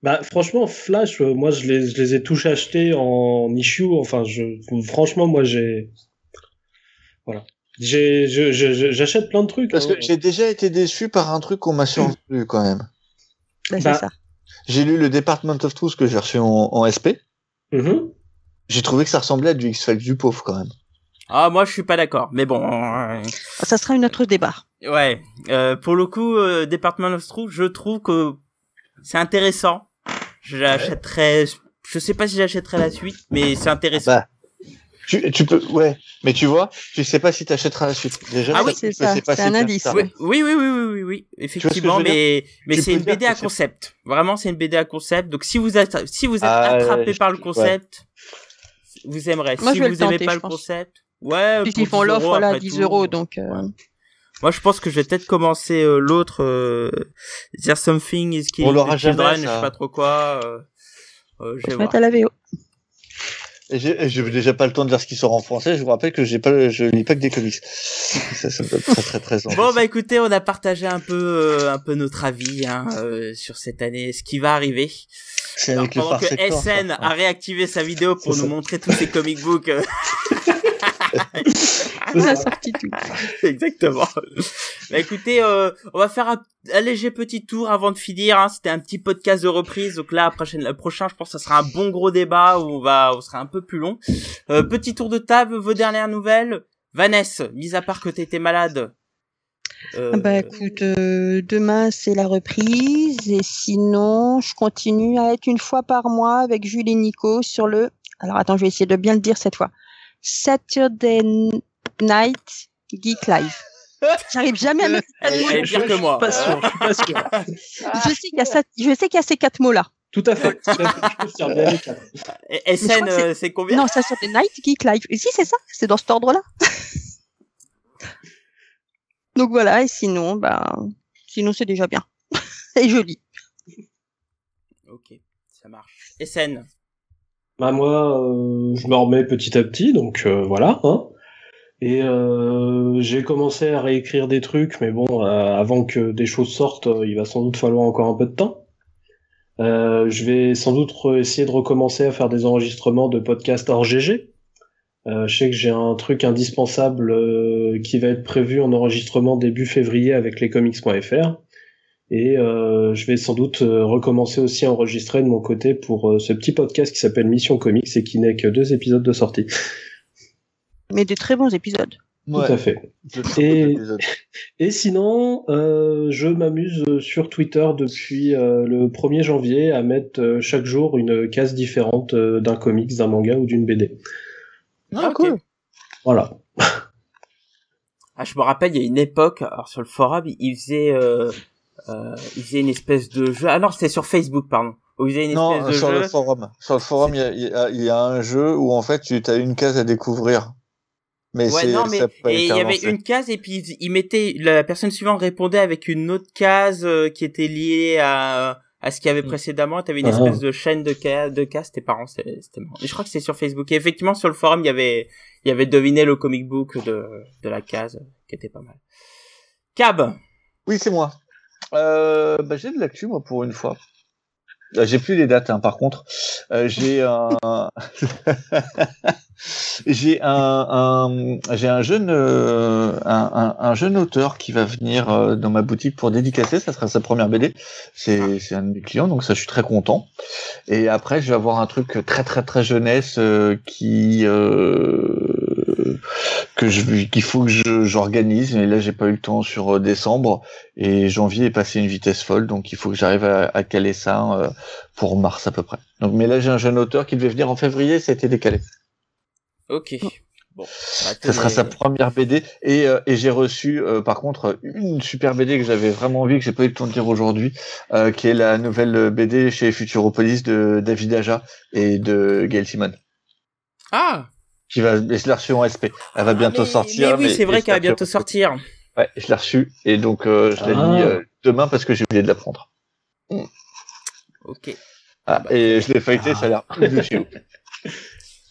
Bah franchement, Flash, euh, moi je les, je les ai tous achetés en issue. Enfin, je, franchement, moi j'ai, voilà, j'achète plein de trucs. Parce hein. que j'ai déjà été déçu par un truc qu'on m'a survendu quand même. Bah, c'est Bah, ça. J'ai lu le Department of Truth que j'ai reçu en, en SP. Mhm. J'ai trouvé que ça ressemblait à du X-Files du pauvre quand même. Ah moi je suis pas d'accord, mais bon. euh, Ça sera une autre débat. Ouais, euh, pour le coup, euh, Department of Truth, je trouve que c'est intéressant. Je l'achèterais. Je sais pas si j'achèterais la suite, mais c'est intéressant. Bah, tu, tu peux, ouais, mais tu vois, tu sais pas si t'achèteras la suite. Déjà, Ah oui, tu c'est sais ça, pas c'est si un tu indice. Oui, oui, oui, oui, oui, oui, effectivement, mais mais c'est une BD à concept. Vraiment, c'est une BD à concept. Donc si vous êtes si vous êtes Ah, attrapé je- par le ouais. concept, vous aimerez. Moi, si je vais vous le aimez tenter, pas le pense. concept, ouais. Puisqu'ils pour font 10 l'offre euros, là à après 10 tout. euros, donc euh, Moi, je pense que je vais peut-être commencer euh, l'autre euh, There's Something is Killing On l'aura the Children, jamais, je ça. sais pas trop quoi. Euh, euh, je vais voir. mettre à la VO. Et j'ai déjà pas le temps de dire ce qui sort en français. Je vous rappelle que j'ai pas, je lis pas que des comics. ça, ça me donne très très très envie. Bon bah écoutez, on a partagé un peu euh, un peu notre avis hein, euh, sur cette année, ce qui va arriver. C'est Alors, avec le pendant que Sector, SN ça. a réactivé sa vidéo pour nous ça. montrer tous ses comic books. On a sorti tout. Exactement. Bah écoutez, euh, on va faire un, un léger petit tour avant de finir. Hein. C'était un petit podcast de reprise, donc là, la prochaine, le prochain, je pense, que ça sera un bon gros débat où on va, on sera un peu plus long. Euh, petit tour de table, vos dernières nouvelles. Vanessa, mis à part que t'étais malade. euh, Ah Bah écoute, euh, demain c'est la reprise et sinon je continue à être une fois par mois avec Jules et Nico sur le. Alors attends, je vais essayer de bien le dire cette fois. Saturday Night Geek Live. J'arrive jamais à mettre elle, est pire que moi. Pas sûr, je suis pas sûr. Je sais qu'il y a je y ces quatre mots là. Tout à fait. Je. Et je SN, c'est combien Non, Saturday Night Geek Live. Et si c'est ça, c'est dans cet ordre-là. Donc voilà, et sinon, bah, sinon c'est déjà bien. et joli. Ok, ça marche. SN. Bah moi, euh, je me remets petit à petit, donc euh, voilà. Hein. Et euh, j'ai commencé à réécrire des trucs, mais bon, euh, avant que des choses sortent, il va sans doute falloir encore un peu de temps. Je vais sans doute essayer de recommencer à faire des enregistrements de podcasts hors GG. Je sais que j'ai un truc indispensable qui va être prévu en enregistrement début février avec lescomics.fr. Et euh, je vais sans doute euh, recommencer aussi à enregistrer de mon côté pour euh, ce petit podcast qui s'appelle Mission Comics et qui n'est que deux épisodes de sortie. Mais des très bons épisodes. Ouais, Tout à fait. Et-. Et sinon, euh, je m'amuse sur Twitter depuis euh, le 1er janvier à mettre euh, chaque jour une case différente euh, d'un comics, d'un manga ou d'une BD. Ah, ok. cool. Voilà. Ah, je me rappelle, il y a une époque, alors sur le forum, il faisait, euh, il faisait une espèce de jeu. Ah non, c'était sur Facebook, pardon. Où il faisait une Non, espèce de sur jeu. le forum. Sur le forum, il y a, il y a- il y a un jeu où en fait tu as une case à découvrir. Mais Ouais, c'est non, mais il y avait une case et puis il- il mettait la personne suivante répondait avec une autre case euh, qui était liée à à ce qu'il y avait précédemment. T'avais une Ah. espèce de chaîne de cas de cases. C'était parents, c'était c'était marrant. Et je crois que c'était sur Facebook. Et effectivement, sur le forum, il y avait il y avait deviné le comic book de de la case qui était pas mal. Cab. Oui, c'est moi. Euh, bah, j'ai de l'actu moi pour une fois. Euh, j'ai plus les dates, hein, par contre. Euh, j'ai un, j'ai un, un j'ai un jeune, euh, un, un, jeune auteur qui va venir dans ma boutique pour dédicacer. Ça sera sa première BD. C'est, c'est un de mes clients, donc ça, je suis très content. Et après, je vais avoir un truc très, très, très jeunesse qui que je qu'il faut que je, j'organise mais là j'ai pas eu le temps sur décembre et janvier est passé une vitesse folle donc il faut que j'arrive à, à caler ça pour mars à peu près. Donc, mais là, j'ai un jeune auteur qui devait venir en février, ça a été décalé. Ok. Bon, ça sera sa première BD et, euh, et j'ai reçu euh, par contre une super BD que j'avais vraiment envie que j'ai pas eu le temps de dire aujourd'hui euh, qui est la nouvelle BD chez Futuropolis de David Aja et de Gail Simon. Ah qui va je l'ai reçue en SP. Elle va ah, bientôt sortir. Mais oui, c'est vrai qu'elle va bientôt sortir. Ouais, je l'ai reçue et donc je l'ai ah. demain parce que j'ai oublié de la prendre. Ok. Ah, bah, et je l'ai feuilleté, ça a l'air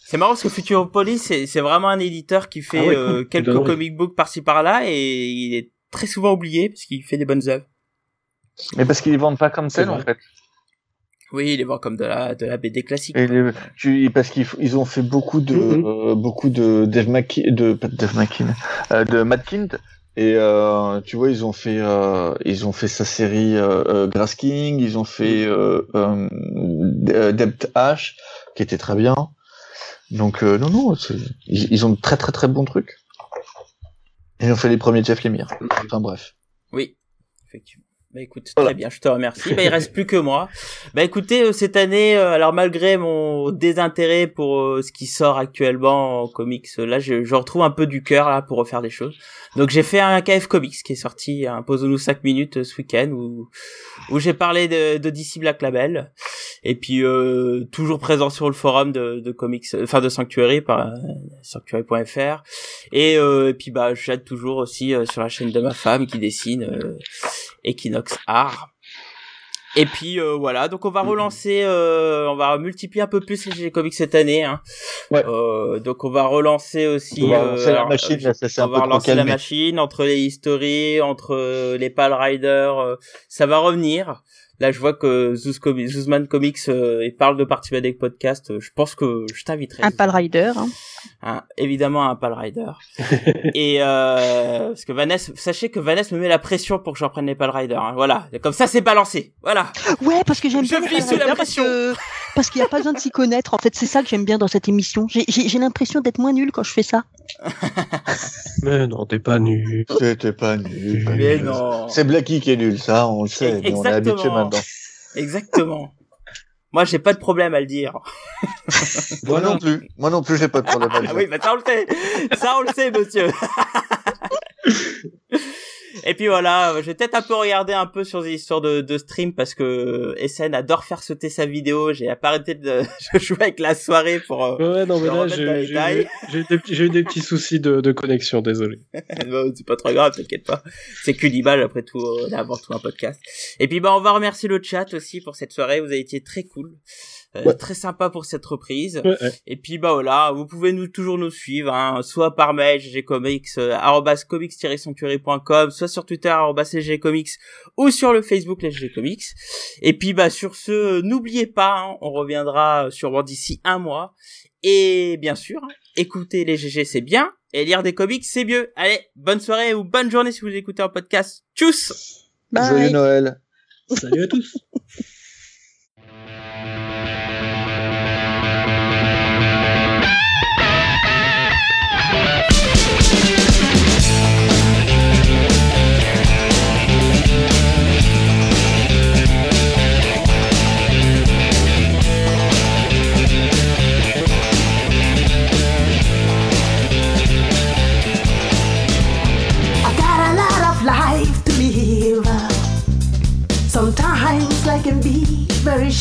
C'est marrant parce que Futuropolis, c'est vraiment un éditeur qui fait ah euh, quelques comic books par-ci par-là et il est très souvent oublié parce qu'il fait des bonnes œuvres. Mais parce qu'ils vendent pas comme tel en fait. Oui, ils les vendent comme de la de la BD classique. Et parce qu'ils ils ont fait beaucoup de mm-hmm. euh, beaucoup de Dave Mackin de pas de Dave Mackin euh, de Matt Kind et euh, tu vois, ils ont fait, euh, ils ont fait sa série euh, euh Grass King, ils ont fait euh, euh, Depth H, qui était très bien. Donc non, non, ils, ils, ont de très très très bons trucs. Ils ont fait les premiers Jeff Lemire. Enfin bref. Oui, effectivement. Bah écoute, très bien, je te remercie. Bah il reste plus que moi. Bah écoutez, euh, cette année, euh, alors malgré mon désintérêt pour euh, ce qui sort actuellement en comics, là je, je retrouve un peu du cœur là pour refaire des choses. Donc j'ai fait un KF Comics qui est sorti, un nous 5 minutes ce week-end où où j'ai parlé de, de DC Black Label et puis toujours présent sur le forum de, de comics, enfin de Sanctuary par sanctuary.fr et, et puis bah j'aide toujours aussi sur la chaîne de ma femme qui dessine Art. Et puis euh, voilà, donc on va relancer, euh, on va multiplier un peu plus les comics cette année. Hein. Ouais. Euh, donc on va relancer aussi. On va relancer la machine, là, ça, on va relancer la machine entre les histories, entre les Pal Riders, ça va revenir. Là, je vois que Zuzman Comics euh, parle de participer avec podcast. Je pense que je t'inviterai. Un Pal Rider. Hein. hein évidemment, un Pal Rider. et euh, parce que Vanessa, sachez que Vanessa me met la pression pour que j'en prenne les Pal Rider. Hein. Voilà, comme ça, c'est balancé. Voilà. Ouais, parce que j'aime bien. Je vis sous la pression. Parce qu'il n'y a pas besoin de s'y connaître. En fait, c'est ça que j'aime bien dans cette émission. J'ai l'impression d'être moins nul quand je fais ça. mais non, t'es pas nul. T'es pas nul. Mais non. C'est Blacky qui est nul, ça, on le sait. on est habitué maintenant. Exactement. Moi, j'ai pas de problème à le dire. Moi non plus. Moi non plus, j'ai pas de problème à le dire. oui, bah ça on le sait. Ça on le sait, monsieur. Et puis voilà, je vais peut-être un peu regarder un peu sur des histoires de, de stream parce que SN adore faire sauter sa vidéo. J'ai pas arrêté de jouer avec la soirée pour. Euh, ouais, non, mais là, j'ai eu des petits soucis de, de connexion, désolé. c'est pas trop grave, t'inquiète pas. C'est qu'une image après tout, on est avant tout un podcast. Et puis bah on va remercier le chat aussi pour cette soirée. Vous avez été très cool. Euh, très sympa pour cette reprise. Et puis bah voilà, vous pouvez nous toujours nous suivre, hein, soit par mail ggcomics euh, soit sur Twitter @ggcomics ou sur le Facebook les Comics. Et puis bah sur ce, n'oubliez pas, hein, on reviendra sûrement d'ici un mois. Et bien sûr, écouter les GG c'est bien, et lire des comics c'est mieux. Allez, bonne soirée ou bonne journée si vous écoutez en podcast. Tchuss Joyeux Noël Salut à tous